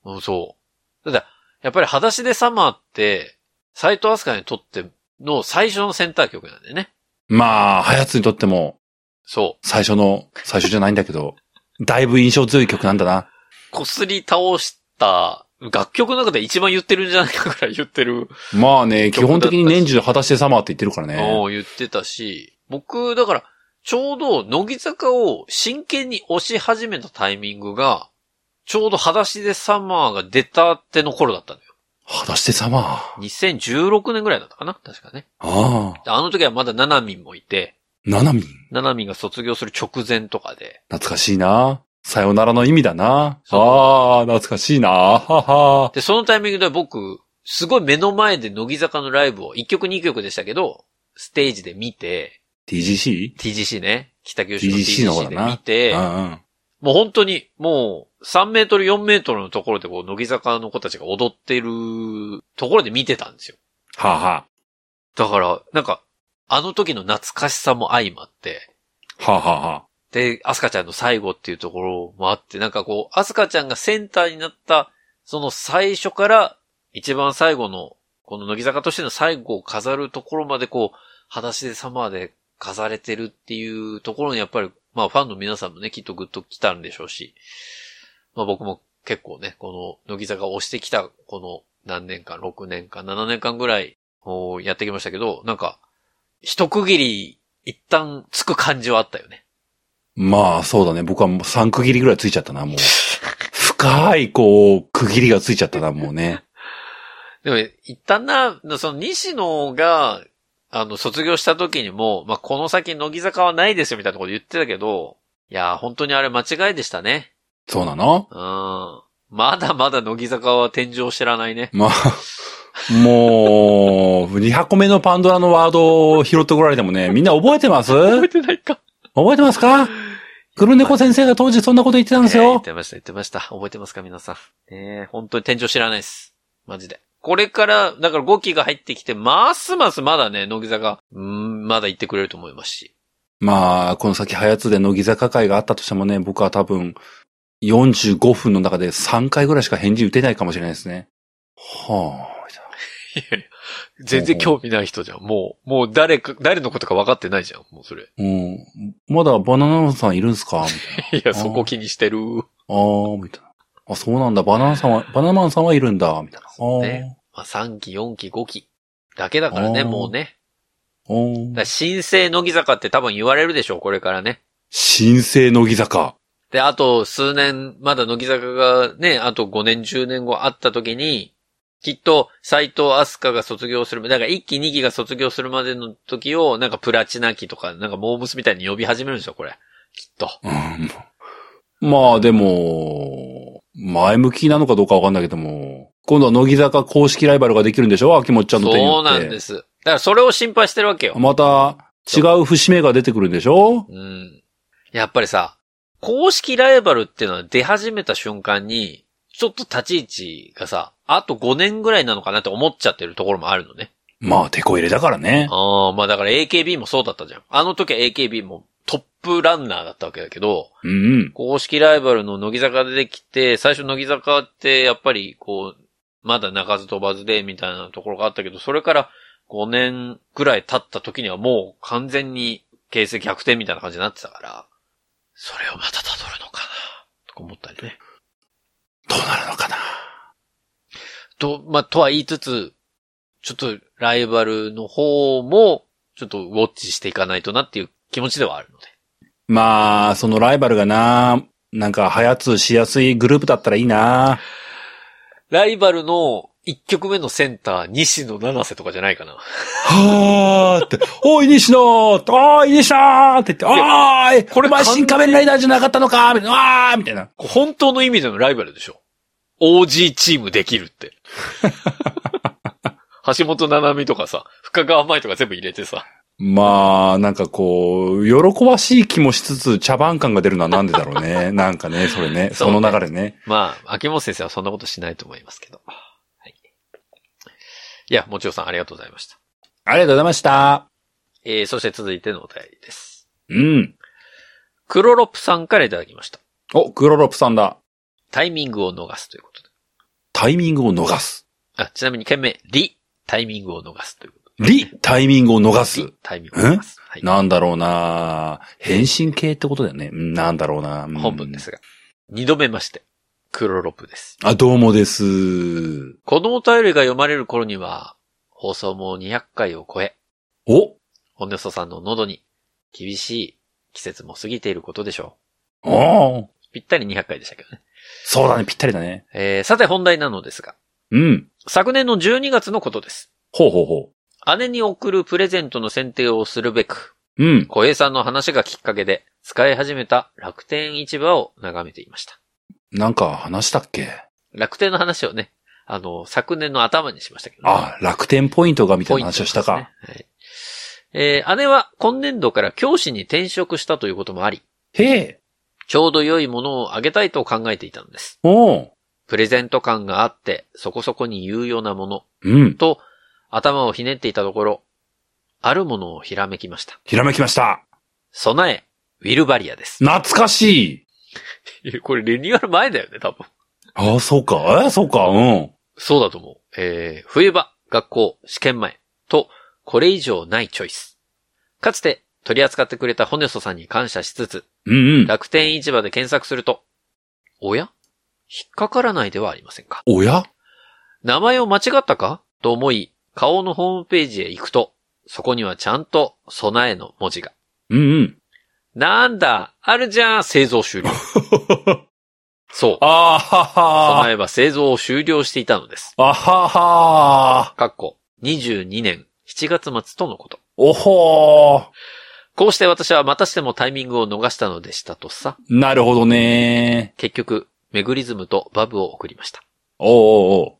ん。うん、そう。ただ、やっぱり裸足でサマーって、斎藤飛鳥にとっての最初のセンター曲なんだよね。まあ、はやつにとっても、そ最初の、最初じゃないんだけど、だいぶ印象強い曲なんだな。う。こすり倒した、楽曲の中で一番言ってるんじゃないかぐらい言ってる、まあね、基本的に年中裸足でサマーって言ってるからね。のを言ってたし、僕、だから、ちょうど、乃木坂を真剣に押し始めたタイミングが、ちょうど裸足でサマーが出たっての頃だったのよ。裸足でサマー？2016年ぐらいだったかな？確かね。ああ。であの時はまだナナミンもいて、ななみん。ナナミンが卒業する直前とかで、懐かしいな。さよならの意味だな。ああ、懐かしいな。はは。で、そのタイミングで僕、すごい目の前で乃木坂のライブを、1曲2曲でしたけど、ステージで見て、TGC? TGC ね、北九州の TGC ので。見て、うんうん。もう本当に、もう、3メートル、4メートルのところでこう、乃木坂の子たちが踊ってるところで見てたんですよ。はあ、はだから、なんか、あの時の懐かしさも相まって、あ、はあ、はあ、はあ。で、アスカちゃんの最後っていうところもあって、なんかこう、アスカちゃんがセンターになった、その最初から一番最後の、この乃木坂としての最後を飾るところまでこう、裸足でサマーで飾れてるっていうところにやっぱり、まあファンの皆さんもね、きっとグッと来たんでしょうし、まあ僕も結構ね、この乃木坂を押してきた、この何年間、6年間、7年間ぐらい、やってきましたけど、なんか、一区切り、一旦つく感じはあったよね。まあ、そうだね。僕はもう3区切りぐらいついちゃったな、もう。深い、こう、区切りがついちゃったな、もうね。でも、一旦な、その西野が、あの、卒業した時にも、まあ、この先乃木坂はないですよみたいなこと言ってたけど、いやー、本当にあれ間違いでしたね。そうなの？うん。まだまだ乃木坂は天井を知らないね。まあ、もう、2箱目のパンドラのワードを拾ってこられてもね、みんな覚えてます？覚えてないか。覚えてますか？黒猫先生が当時そんなこと言ってたんですえー言っよ。てました、言ってました。覚えてますか、皆さん。ねえ本当に天井知らないです。マジで。これから、だから5期が入ってきて、ますますまだね、乃木坂、うーん、まだ行ってくれると思いますし。まあ、この先、ハヤツで乃木坂会があったとしてもね、僕は多分、45分の中で3回ぐらいしか返事打てないかもしれないですね。はあ、みたいないやいや全然興味ない人じゃん。もう、もう誰か、誰のことか分かってないじゃん。もうそれ。うん。まだバナナマンさんいるんすか？みたい いや、そこ気にしてる。な。ああ、みたいな。あ、そうなんだ。バナナさんは、バナナマンさんはいるんだ。みたいな。あそうねまあ、3期、4期、5期。だけだからね、もうね。だ新生乃木坂って多分言われるでしょう、これからね。新生乃木坂。で、あと数年、まだ乃木坂がね、あと5年、10年後あった時に、きっと、斎藤飛鳥が卒業する、だから1期2期が卒業するまでの時を、なんかプラチナ期とか、なんかモームスみたいに呼び始めるんですよ、これ。きっと。うんまあでも、前向きなのかどうかわかんないけども、今度は乃木坂公式ライバルができるんでしょ？秋元ちゃんの手によって。そうなんです。だからそれを心配してるわけよ。また、違う節目が出てくるんでしょ？うん。やっぱりさ、公式ライバルっていうのは出始めた瞬間に、ちょっと立ち位置がさ、あと5年ぐらいなのかなって思っちゃってるところもあるのね。まあ、手こ入れだからね。ああ、まあだから AKB もそうだったじゃん。あの時は AKB もトップランナーだったわけだけど、うんうん。公式ライバルの乃木坂でできて、最初乃木坂ってやっぱりこう、まだ鳴かず飛ばずでみたいなところがあったけど、それから5年ぐらい経った時にはもう完全に形勢逆転みたいな感じになってたから、それをまた辿るのかな、とか思ったりね。どうなるのかなと、まあ、とは言いつつ、ちょっとライバルの方も、ちょっとウォッチしていかないとなっていう気持ちではあるので。まあ、そのライバルがな、なんか、早つしやすいグループだったらいいな。ライバルの1曲目のセンター、西野七瀬とかじゃないかな。はーって、おい、西野おーい、西野って言って、おーい、これお前新仮面ライダーじゃなかったのかみたいな、わーみたいな。本当の意味でのライバルでしょ。OG チームできるって。橋本七海とかさ、深川舞とか全部入れてさ。まあ、なんかこう、喜ばしい気もしつつ茶番感が出るのはなんでだろうね。なんかね、それね。その流れね。まあ、秋元先生はそんなことしないと思いますけど。はい。いや、もちろさんありがとうございました。ありがとうございました。えー、そして続いてのお便りです。うん。クロロップさんからいただきました。お、クロロップさんだ。タイミングを逃すということで。タイミングを逃す。あ、ちなみに件名、リ、タイミングを逃すということリ、タイミングを逃で。すリ。、タイミングを逃す。はい。なんだろうな変身系ってことだよね。うんなんだろうなうん本文ですが。二度目まして、クロロップです。あ、どうもです。このお便りが読まれる頃には、放送も200回を超え、お？ホネソさんの喉に厳しい季節も過ぎていることでしょおーう。ぴったり200回でしたけどね。そうだね、ぴったりだね。えー、さて本題なのですが、うん。昨年の12月のことです。ほうほうほ姉に送るプレゼントの選定をするべく、う。うん。小平さんの話がきっかけで使い始めた楽天市場を眺めていました。なんか話したっけ？楽天の話をね、あの、昨年の頭にしましたけど、ね。あ、楽天ポイントがみたいな話をしたか。ねはい。えー姉は今年度から教師に転職したということもあり、へえ。ちょうど良いものをあげたいと考えていたのです。おう。プレゼント感があって、そこそこに有用なもの、うん。と、頭をひねっていたところ、あるものをひらめきました。ひらめきました。備え、ウィルバリアです。懐かしい。これリニューアル前だよね、多分。ああ、そうか。えーそうか。うん。そうだと思う。えー、冬場、学校、試験前、と、これ以上ないチョイス。かつて取り扱ってくれたホネソさんに感謝しつつ、うんうん。楽天市場で検索すると、おや？引っかからないではありませんか？おや？名前を間違ったか？と思い、顔のホームページへ行くと、そこにはちゃんと備えの文字が。うんうん。なんだ、あるじゃん、製造終了。そう。あーはは備えは製造を終了していたのです。あははかっこ、22年7月末とのこと。おほー。こうして私はまたしてもタイミングを逃したのでしたとさ。なるほどね結局、メグリズムとバブを送りました。おうおうおう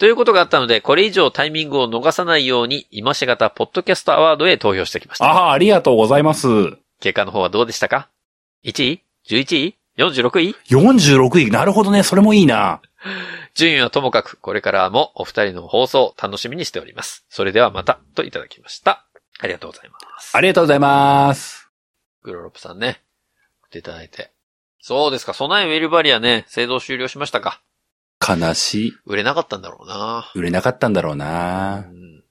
ということがあったので、これ以上タイミングを逃さないように、今しがたポッドキャストアワードへ投票してきました。ああ、ありがとうございます。結果の方はどうでしたか ?1 位 ?11 位 ?46 位？46位。なるほどね。それもいいな。順位はともかく、これからもお二人の放送を楽しみにしております。それではまた、といただきました。ありがとうございます。ありがとうございます。グロロップさんね。送っていただいて。そうですか、備えウェルバリアね、製造終了しましたか。悲しい。売れなかったんだろうな。売れなかったんだろううな。ん、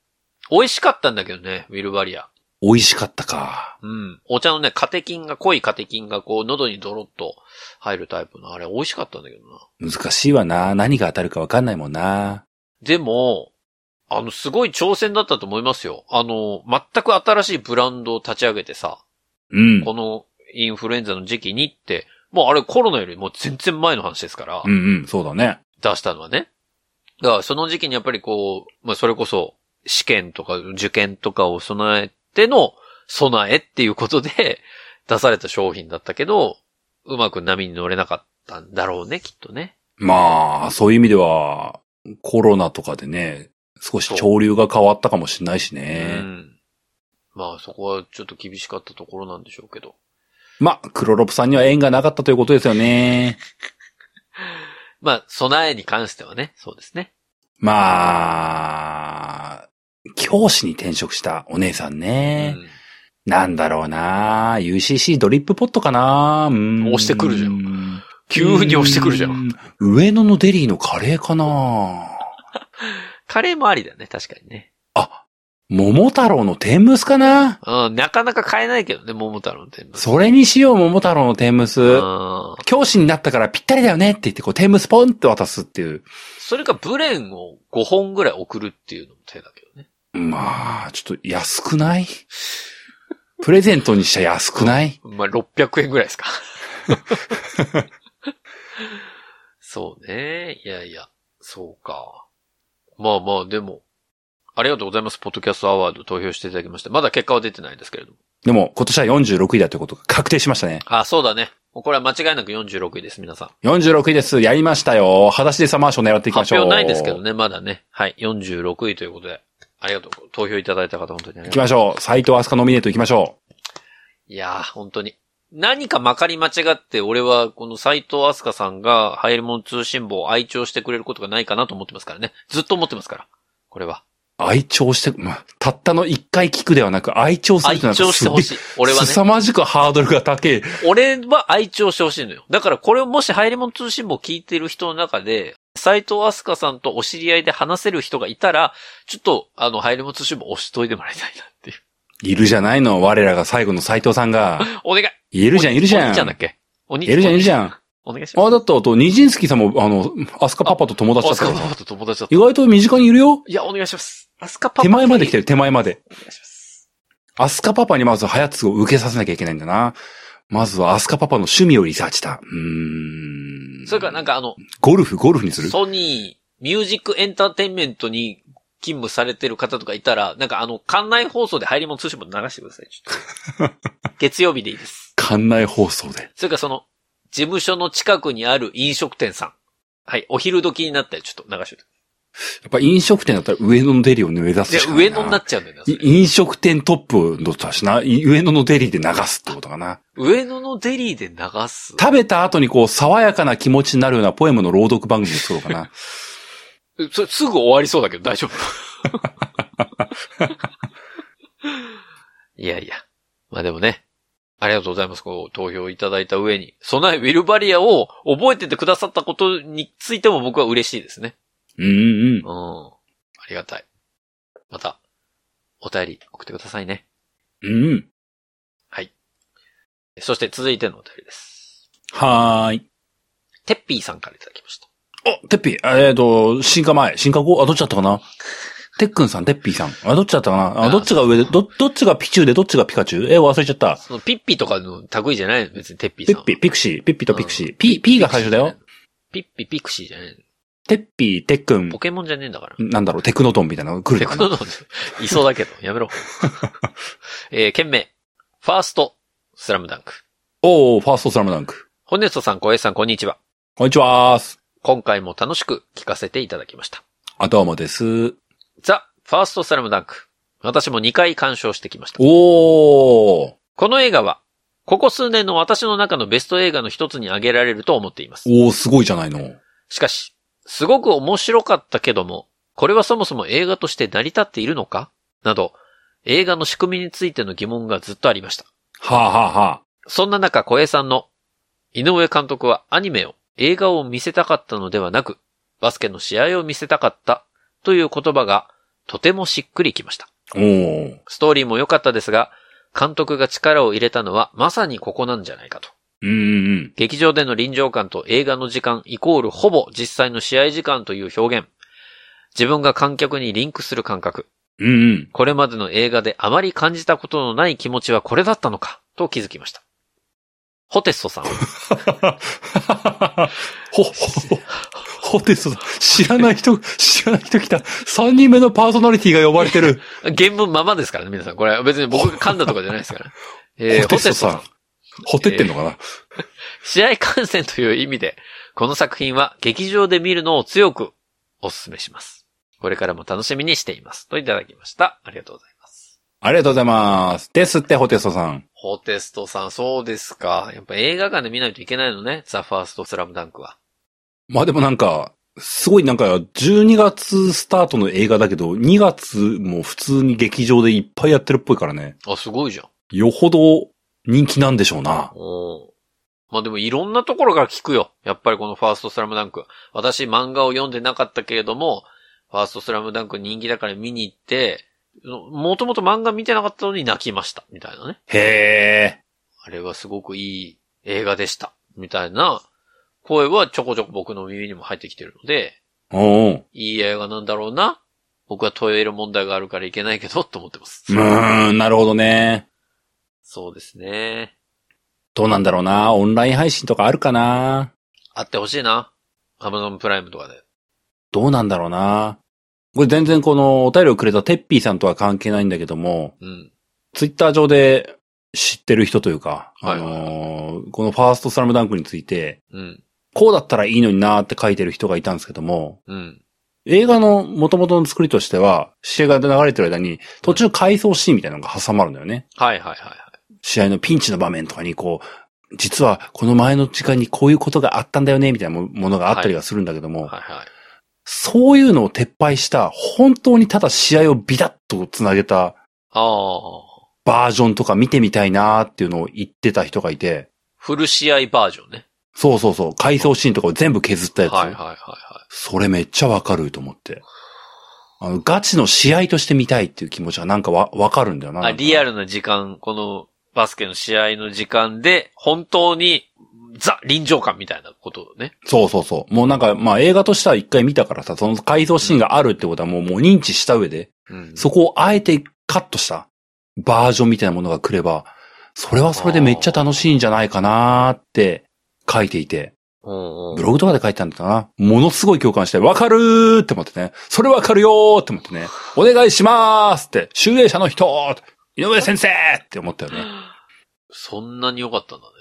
美味しかったんだけどね、ウィルバリア。美味しかったか。うん。お茶のね、カテキンが、濃いカテキンがこう、喉にドロッと入るタイプの、あれ美味しかったんだけどな。難しいわな。何が当たるかわかんないもんな。でも、あの、すごい挑戦だったと思いますよ。あの、全く新しいブランドを立ち上げてさ、うん。このインフルエンザの時期にって、もうあれコロナよりも全然前の話ですから、うんうん、そうだね。出したのはね。だからその時期にやっぱりこう、まあそれこそ試験とか受験とかを備えての備えっていうことで出された商品だったけど、うまく波に乗れなかったんだろうね、きっとね。まあ、そういう意味では、コロナとかでね、少し潮流が変わったかもしれないしうね。ん。まあそこはちょっと厳しかったところなんでしょうけど。まあ、クロロプさんには縁がなかったということですよね。まあ、備えに関してはね、そうですね。まあ、教師に転職したお姉さんね。うんなんだろうな UCC ドリップポットかなうん押してくるじゃん急に押してくるじゃん。ん。上野のデリーのカレーかな カレーもありだね、確かにね。あ、桃太郎の天むすかな？うん、なかなか買えないけどね、桃太郎の天むす。それにしよう、桃太郎の天むす。うん教師になったからぴったりだよねって言って、こう、天むすポンって渡すっていう。それかブレンを5本ぐらい送るっていうのも手だけどね。まあ、ちょっと安くない？プレゼントにしちゃ安くない？まあ、600円ぐらいですか。そうね。いやいや、そうか。まあまあ、でも、ありがとうございます。ポッドキャストアワード投票していただきまして。まだ結果は出てないですけれども。でも、今年は46位だということが確定しましたね。あ、そうだね。もうこれは間違いなく46位です、皆さん。46位です。やりましたよ。裸足でサマーショー狙っていきましょう。発表ないですけど。ね、まだね。はい、46位ということで。ありがとう。投票いただいた方、本当にあり行がとう。きましょう。斎藤飛鳥ノミネート行きましょいやー、本当に。何かまかり間違って、俺は、この斎藤飛鳥さんが、ハイレモン通信簿を愛聴してくれることがないかなと思ってますからね。ずっと思ってますから。これは。う。愛聴して、まあ、たったの一回聞くではなく、愛聴する愛ってなんか聴してほしい。俺はね。凄まじくハードルが高い。俺は愛聴してほしいのよ。だからこれをもしハイレモン通信簿を聞いてる人の中で、斎藤飛鳥さんとお知り合いで話せる人がいたら、ちょっと、あの、ハイレモン通信簿押しといてもらいたいなっていう。いるじゃないの？我らが最後の斎藤さんが。お願い。いるじゃん、いるじゃん。お兄ちゃんだっけ？お兄いるじゃん、いるじゃん。お願いします。あ、だって、あと、ニジンスキーさんも、あの、アスカパパと友達だったアスカパパと友達だった。意外と身近にいるよ。いや、お願いします。アスカパパ。手前まで来てる、手前まで。お願いします。アスカパパにまずハヤツを受けさせなきゃいけないんだな。まずはアスカパパの趣味をリサーチだ。うーん。それからなんかあの、ゴルフ、ゴルフにする？ソニー、ミュージックエンターテインメントに勤務されてる方とかいたら、なんかあの、館内放送で入り物通信も流してください。ちょっと 月曜日でいいです。館内放送で。それからその、事務所の近くにある飲食店さん。はい、お昼時になったらちょっと流してやっぱ飲食店だったら上野のデリを目指すでしかない上野になっちゃうんだよね。それい飲食店トップのだしな。い上野のデリで流すってことかな。上野のデリーで流す？食べた後にこう、爽やかな気持ちになるようなポエムの朗読番組を作ろうかな。それすぐ終わりそうだけど大丈夫？いやいや。まあでもね。ありがとうございます。こう、投票いただいた上に。備えウィルバリアを覚えててくださったことについても僕は嬉しいですね。うんうんうん。うん。ありがたい。また、お便り送ってくださいね。うん。そして続いてのお便りです。はーい。てっぴーさんからいただきました。お、てっぴー、えっ、と、進化前、進化後、あ、どっちだったかな？てっくんさん、てっぴーさん。あ、どっちだったかな？あ、あどっちが上で、ど、どっちがピチューで、どっちがピカチュウ？え、忘れちゃった。そのピッピとかの類じゃないの？別にてっぴーさんッピ、ピクシー、ピッピとピクシー。ピ、ピーが最初だよ。。ピッピピクシーじゃないのてっぴー、てっくんポ、ケモンじゃねえんだから。なんだろう、テクノトンみたいなのが来るのかクノの、いそうだけど、やめろ。えー、件名。ファースト、スラムダンク。おー、ファーストスラムダンク。ホネストさん、小江さん、こんにちは。こんにちはーす。今回も楽しく聞かせていただきました。あどうもです。ザ・ファーストスラムダンク。私も2回鑑賞してきました。おー。この映画は、ここ数年の私の中のベスト映画の一つに挙げられると思っています。おー、すごいじゃないの。しかし、すごく面白かったけども、これはそもそも映画として成り立っているのか？など、映画の仕組みについての疑問がずっとありました。はあ、はあはあ、そんな中、小江さんの、井上監督はアニメを、映画を見せたかったのではなく、バスケの試合を見せたかった、という言葉が、とてもしっくりきました。ストーリーも良かったですが、監督が力を入れたのはまさにここなんじゃないかと。うんうん劇場での臨場感と映画の時間イコールほぼ実際の試合時間という表現。自分が観客にリンクする感覚。うん。うんうん。これまでの映画であまり感じたことのない気持ちはこれだったのか、と気づきました。ホテストさん。ほ、ほ、ほテストだ。知らない人、知らない人来た。三人目のパーソナリティが呼ばれてる。原文ままですからね、皆さん。これ別に僕が噛んだとかじゃないですから。えー、ホテストさん。ほてってんのかな、試合観戦という意味で、この作品は劇場で見るのを強くお勧めします。これからも楽しみにしています。といただきました。ありがとうございます。ありがとうございます。ですって、ホテストさん。ホテストさん、そうですか。やっぱ映画館で見ないといけないのね。ザ・ファースト・スラムダンクは。まあでもなんか、すごいなんか、12月スタートの映画だけど、2月も普通に劇場でいっぱいやってるっぽいからね。あ、すごいじゃん。よほど人気なんでしょうな。おーまあでもいろんなところから聞くよ。やっぱりこのファーストスラムダンク。私漫画を読んでなかったけれども、ファーストスラムダンク人気だから見に行って、もともと漫画見てなかったのに泣きました。みたいなね。へえ。あれはすごくいい映画でした。みたいな声はちょこちょこ僕の耳にも入ってきてるので、おういい映画なんだろうな。僕は問える問題があるからいけないけど、と思ってます。うーん、なるほどね。そうですね。どうなんだろうな。オンライン配信とかあるかな。あってほしいな。アマゾンプライムとかで。どうなんだろうな。これ全然このお便りをくれたテッピーさんとは関係ないんだけども、うん。ツイッター上で知ってる人というか、はいはいはいあのーこのファーストスラムダンクについて、うん。こうだったらいいのになーって書いてる人がいたんですけども、うん。映画の元々の作りとしては、試合が流れてる間に、途中回想シーンみたいなのが挟まるんだよね。はいはいはいはい。試合のピンチの場面とかにこう、実はこの前の時間にこういうことがあったんだよね、みたいなものがあったりはするんだけども、はいはい。そういうのを撤廃した、本当にただ試合をビタッと繋げた。バージョンとか見てみたいなーっていうのを言ってた人がいて、フル試合バージョンね。そうそうそう、回想シーンとかを全部削ったやつ。はいはいはいはい。それめっちゃわかると思って。あの、ガチの試合として見たいっていう気持ちはなんかわ、わかるんだよな。あ、リアル。ルな時間、このバスケの試合の時間で、本当に、ザ、臨場感みたいなことをね。そうそうそう。もうなんか、まあ映画としては一回見たからさ、その回想シーンがあるってことはもうもう認知した上で、うんそこをあえてカットしたバージョンみたいなものが来れば、それはそれでめっちゃ楽しいんじゃないかなーって書いていて、うんうんブログとかで書いてたんだったかな。ものすごい共感して、わかるーって思ってね。それわかるよーって思ってね。お願いしまーすって、集英社の人井上先生って思ったよね。そんなに良かったんだね。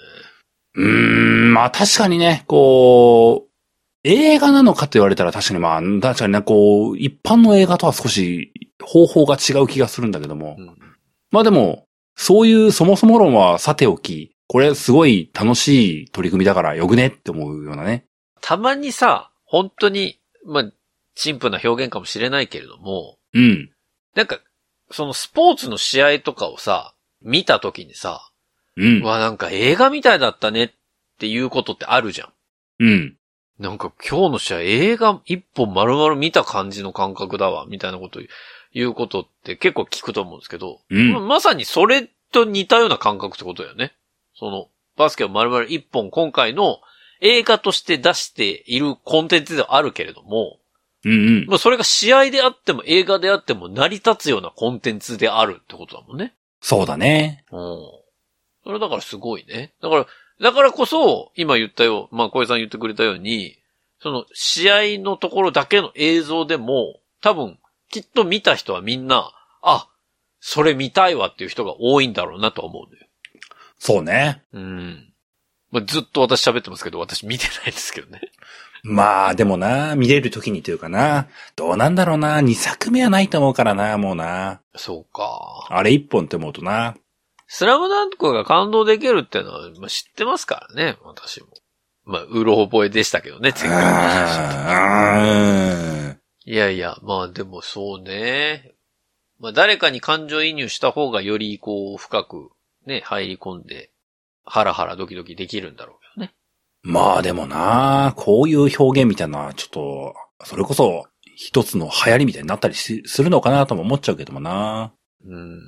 うーん、まあ確かにね、こう、映画なのかと言われたら確かにまあ、確かにね、こう、一般の映画とは少し方法が違う気がするんだけども。うんまあでも、そういうそもそも論はさておき、これすごい楽しい取り組みだからよくねって思うようなね。たまにさ、本当に、まあ、陳腐な表現かもしれないけれども、うん。なんか、そのスポーツの試合とかをさ、見た時にさ、うんう。わ、なんか映画みたいだったねっていうことってあるじゃん。うん。なんか今日の試合映画一本丸々見た感じの感覚だわ、みたいなこと言うことって結構聞くと思うんですけど、うんままさにそれと似たような感覚ってことだよね。その、バスケを丸々一本今回の映画として出しているコンテンツではあるけれども、うんうん。まあそれが試合であっても映画であっても成り立つようなコンテンツであるってことだもんね。そうだね。うん。それだからすごいね。だから、だからこそ、今言ったよう、まあ小江さん言ってくれたように、その試合のところだけの映像でも、多分、きっと見た人はみんな、あ、それ見たいわっていう人が多いんだろうなとは思うんだよ。そうね。うん。まあ、ずっと私喋ってますけど、私見てないですけどね。まあ、でもな、見れる時にというかな、どうなんだろうな、2作目はないと思うからな、もうな。そうか。あれ1本って思うとな。スラムダンクが感動できるっていうのは、まあ、知ってますからね、私も。まあ、うろ覚えでしたけどね、前回の話。うんいやいや、まあでもそうね。まあ誰かに感情移入した方がよりこう深くね、入り込んで、ハラハラドキドキできるんだろう。まあでもな、こういう表現みたいなちょっと、それこそ、一つの流行りみたいになったりしするのかなとも思っちゃうけどもな。うん。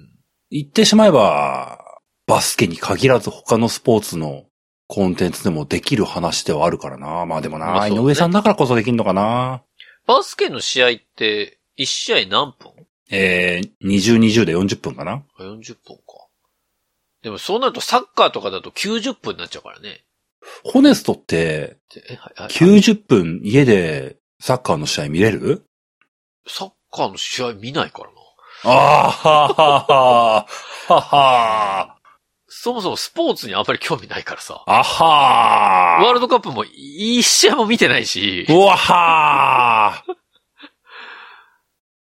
言ってしまえば、バスケに限らず他のスポーツのコンテンツでもできる話ではあるからな。まあでもな、ね井上さんだからこそできんのかな。バスケの試合って、1試合何分？えー、20、20で40分かな。あ ?40 分か。でもそうなるとサッカーとかだと90分になっちゃうからね。ホネストって、でえはいはい90分家でサッカーの試合見れる？サッカーの試合見ないからな。ああ、はははははそもそもスポーツにあんまり興味ないからさ。あはワールドカップも一試合も見てないし。うわは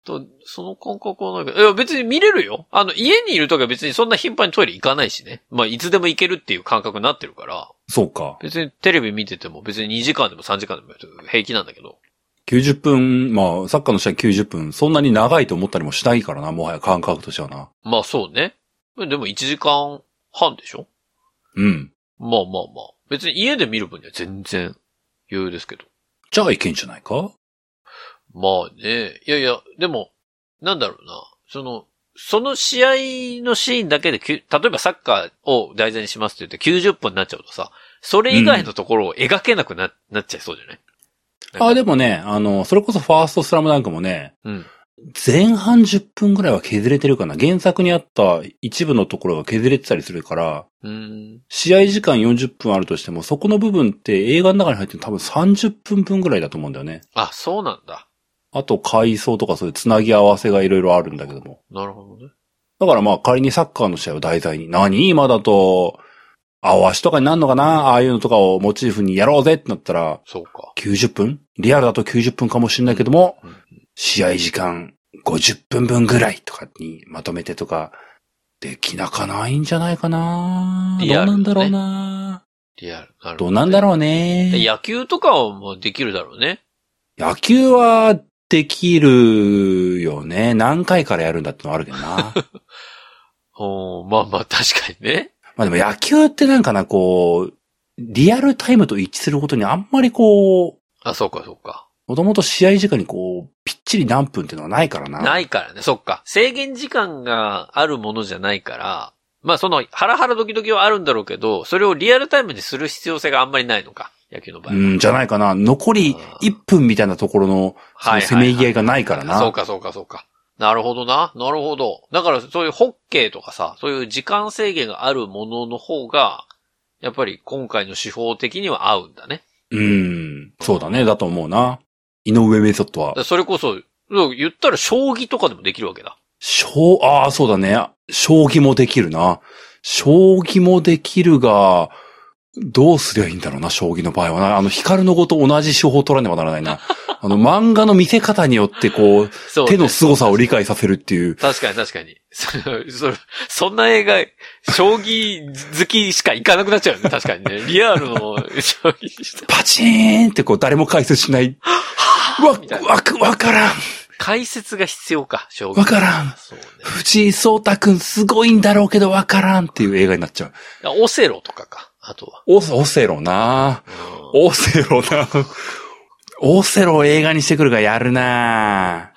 と、その感覚はないけど、いや別に見れるよ。あの、家にいるときは別にそんな頻繁にトイレ行かないしね。まあ、いつでも行けるっていう感覚になってるから、そうか。別にテレビ見てても別に2時間でも3時間でも平気なんだけど。90分、まあ、サッカーの試合90分、そんなに長いと思ったりもしないからな、もはや感覚としてはな。まあそうね。でも1時間半でしょ？うん。まあまあまあ。別に家で見る分には全然余裕ですけど。じゃあいけんじゃないか？まあね。いやいや、でも、なんだろうな。その、その試合のシーンだけで例えばサッカーを題材にしますって言って90分になっちゃうとさ、それ以外のところを描けなくな、なっちゃいそうじゃない？あ、でもね、あの、それこそファーストスラムダンクもね、うん。前半10分ぐらいは削れてるかな。原作にあった一部のところが削れてたりするから、うーん。試合時間40分あるとしても、そこの部分って映画の中に入ってるの多分30分分ぐらいだと思うんだよね。あ、そうなんだ。あと回想とかそういうつなぎ合わせがいろいろあるんだけども。なるほどね。だからまあ仮にサッカーの試合を題材に、何今だと、青足とかになるのかなああいうのとかをモチーフにやろうぜってなったら、そうか。90分？リアルだと90分かもしれないけども、試合時間50分分ぐらいとかにまとめてとか、できなかないんじゃないかな、リアルどうなんだろうな？リアル。なるどうなんだろうね？で野球とかはもうできるだろうね。野球はできるよね。何回からやるんだってのはあるけどな。お ーまあまあ確かにね。まあでも野球ってなんかな、こう、リアルタイムと一致することにあんまりこう、あ、そうかそうか。もともと試合時間にこう、ぴっちり何分っていうのはないからな。ないからね、そっか。制限時間があるものじゃないから、まあその、ハラハラドキドキはあるんだろうけど、それをリアルタイムにする必要性があんまりないのか。野球の場合は。うん、じゃないかな。残り1分みたいなところの、そのせめぎ合いがないからな。そうかそうかそうか。なるほどな。なるほど。だからそういうホッケーとかさ、そういう時間制限があるものの方が、やっぱり今回の手法的には合うんだね。うん。そうだね。だと思うな。井上メソッドはそれこそ、言ったら将棋とかでもできるわけだ。将、ああ、そうだね。将棋もできるな。将棋もできるが、どうすりゃいいんだろうな、将棋の場合はな。あの、光のごと同じ手法を取らねばならないな。あの、漫画の見せ方によって、こう、そうね手の凄さを理解させるっていう。確かに確かに。そ そそんな映画、将棋好きしか行かなくなっちゃうよね。確かにね。リアルの将棋してパチーンってこう、誰も解説しない。わみたい、なわく、わからん。解説が必要か、将棋。わからん。そうね。藤井聡太くんすごいんだろうけどわからんっていう映画になっちゃう。オセロとかか、あとは。オオセロなうんオセロなオセロを映画にしてくるがやるな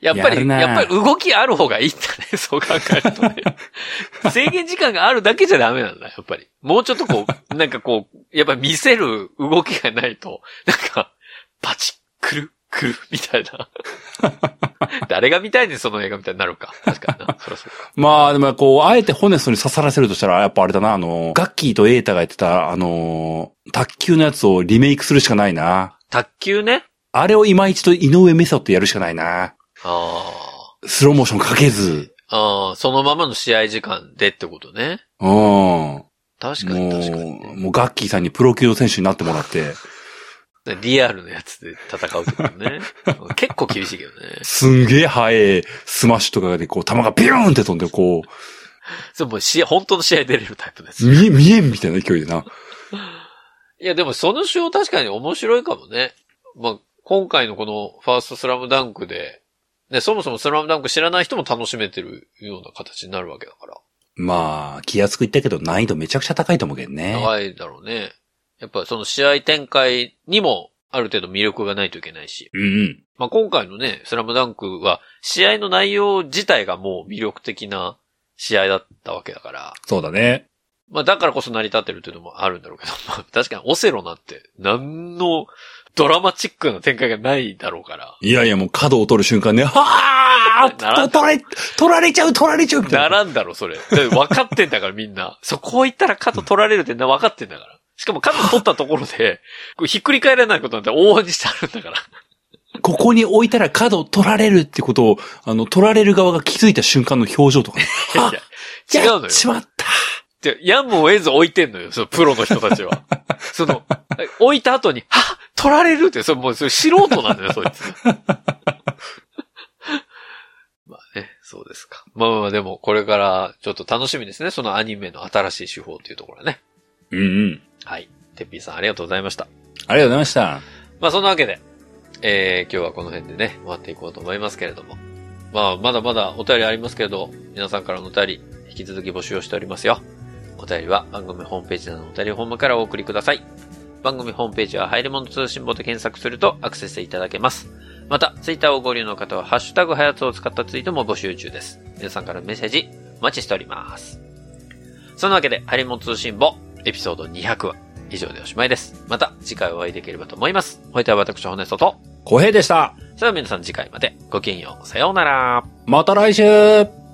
やっぱり、ややっぱり動きある方がいいんだね、そう考えるとね。制限時間があるだけじゃダメなんだ、やっぱり。もうちょっとこう、なんかこう、やっぱり見せる動きがないと、なんか、パチッ、くる、くる、みたいな。誰が見たいね、その映画みたいになるか。確かにな。そそうか。まあ、でもこう、あえてホネストに刺さらせるとしたら、やっぱあれだな、あの、ガッキーとエータがやってた、あの、卓球のやつをリメイクするしかないな。卓球ね？あれを今一度井上メソッドやるしかないな。あスローモーションかけず。あ。ああ、そのままの試合時間でってことね。うん。も確かに確かにね、う、もうガッキーさんにプロ級の選手になってもらって、リアルなやつで戦うってことね。結構厳しいけどね。すんげえ速いスマッシュとかでこう、球がビューンって飛んで、こう、それもう試合、本当の試合出れるタイプのやつ。見え、見えんみたいな勢いでな。いや、でもその手法確かに面白いかもね。まあ、今回のこのファーストスラムダンクで、ね、そもそもスラムダンク知らない人も楽しめてるような形になるわけだから。まあ、気安く言ったけど難易度めちゃくちゃ高いと思うけどね。長いだろうね。やっぱその試合展開にもある程度魅力がないといけないし。うんうん。まあ、今回のね、スラムダンクは試合の内容自体がもう魅力的な試合だったわけだから。そうだね。まあだからこそ成り立ってるっていうのもあるんだろうけど、まあ確かにオセロなんて何のドラマチックな展開がないだろうから。いやいや、もう角を取る瞬間ね、はぁ取られ、取られちゃう、取られちゃうな。らんだろ、それ。分かってんだからみんな。そこ行ったら角取られるって分かってんだから。しかも角取ったところで、こうひっくり返らないことなんて往々にしてあるんだから。ここに置いたら角を取られるってことを、あの、取られる側が気づいた瞬間の表情とかね。違うのよやっちまった。でやんも得ず置いてんのよ、そのプロの人たちは。その、置いた後に、はっ取られるって、それもうそれ素人なんだよ、そいつ。まあね、そうですか。まあまあまあでも、これからちょっと楽しみですね。そのアニメの新しい手法っていうところはね。うんうん。はい。てっぴーさんありがとうございました。ありがとうございました。まあそんなわけで、えー、今日はこの辺でね、終わっていこうと思いますけれども。まあ、まだまだお便りありますけれど、皆さんからのお便り、引き続き募集をしておりますよ。お便りは番組ホームページなどのお便りフォームからお送りください。番組ホームページは入り物通信簿で検索するとアクセスいただけます。また、ツイッターをご利用の方は、ハッシュタグはやつを使ったツイートも募集中です。皆さんからのメッセージ、お待ちしております。そんなわけで、入り物通信簿、エピソード200は以上でおしまいです。また次回お会いできればと思います。お相手は私、ホネストと、小平でした。それでは皆さん次回までごきげんよう。さようなら。また来週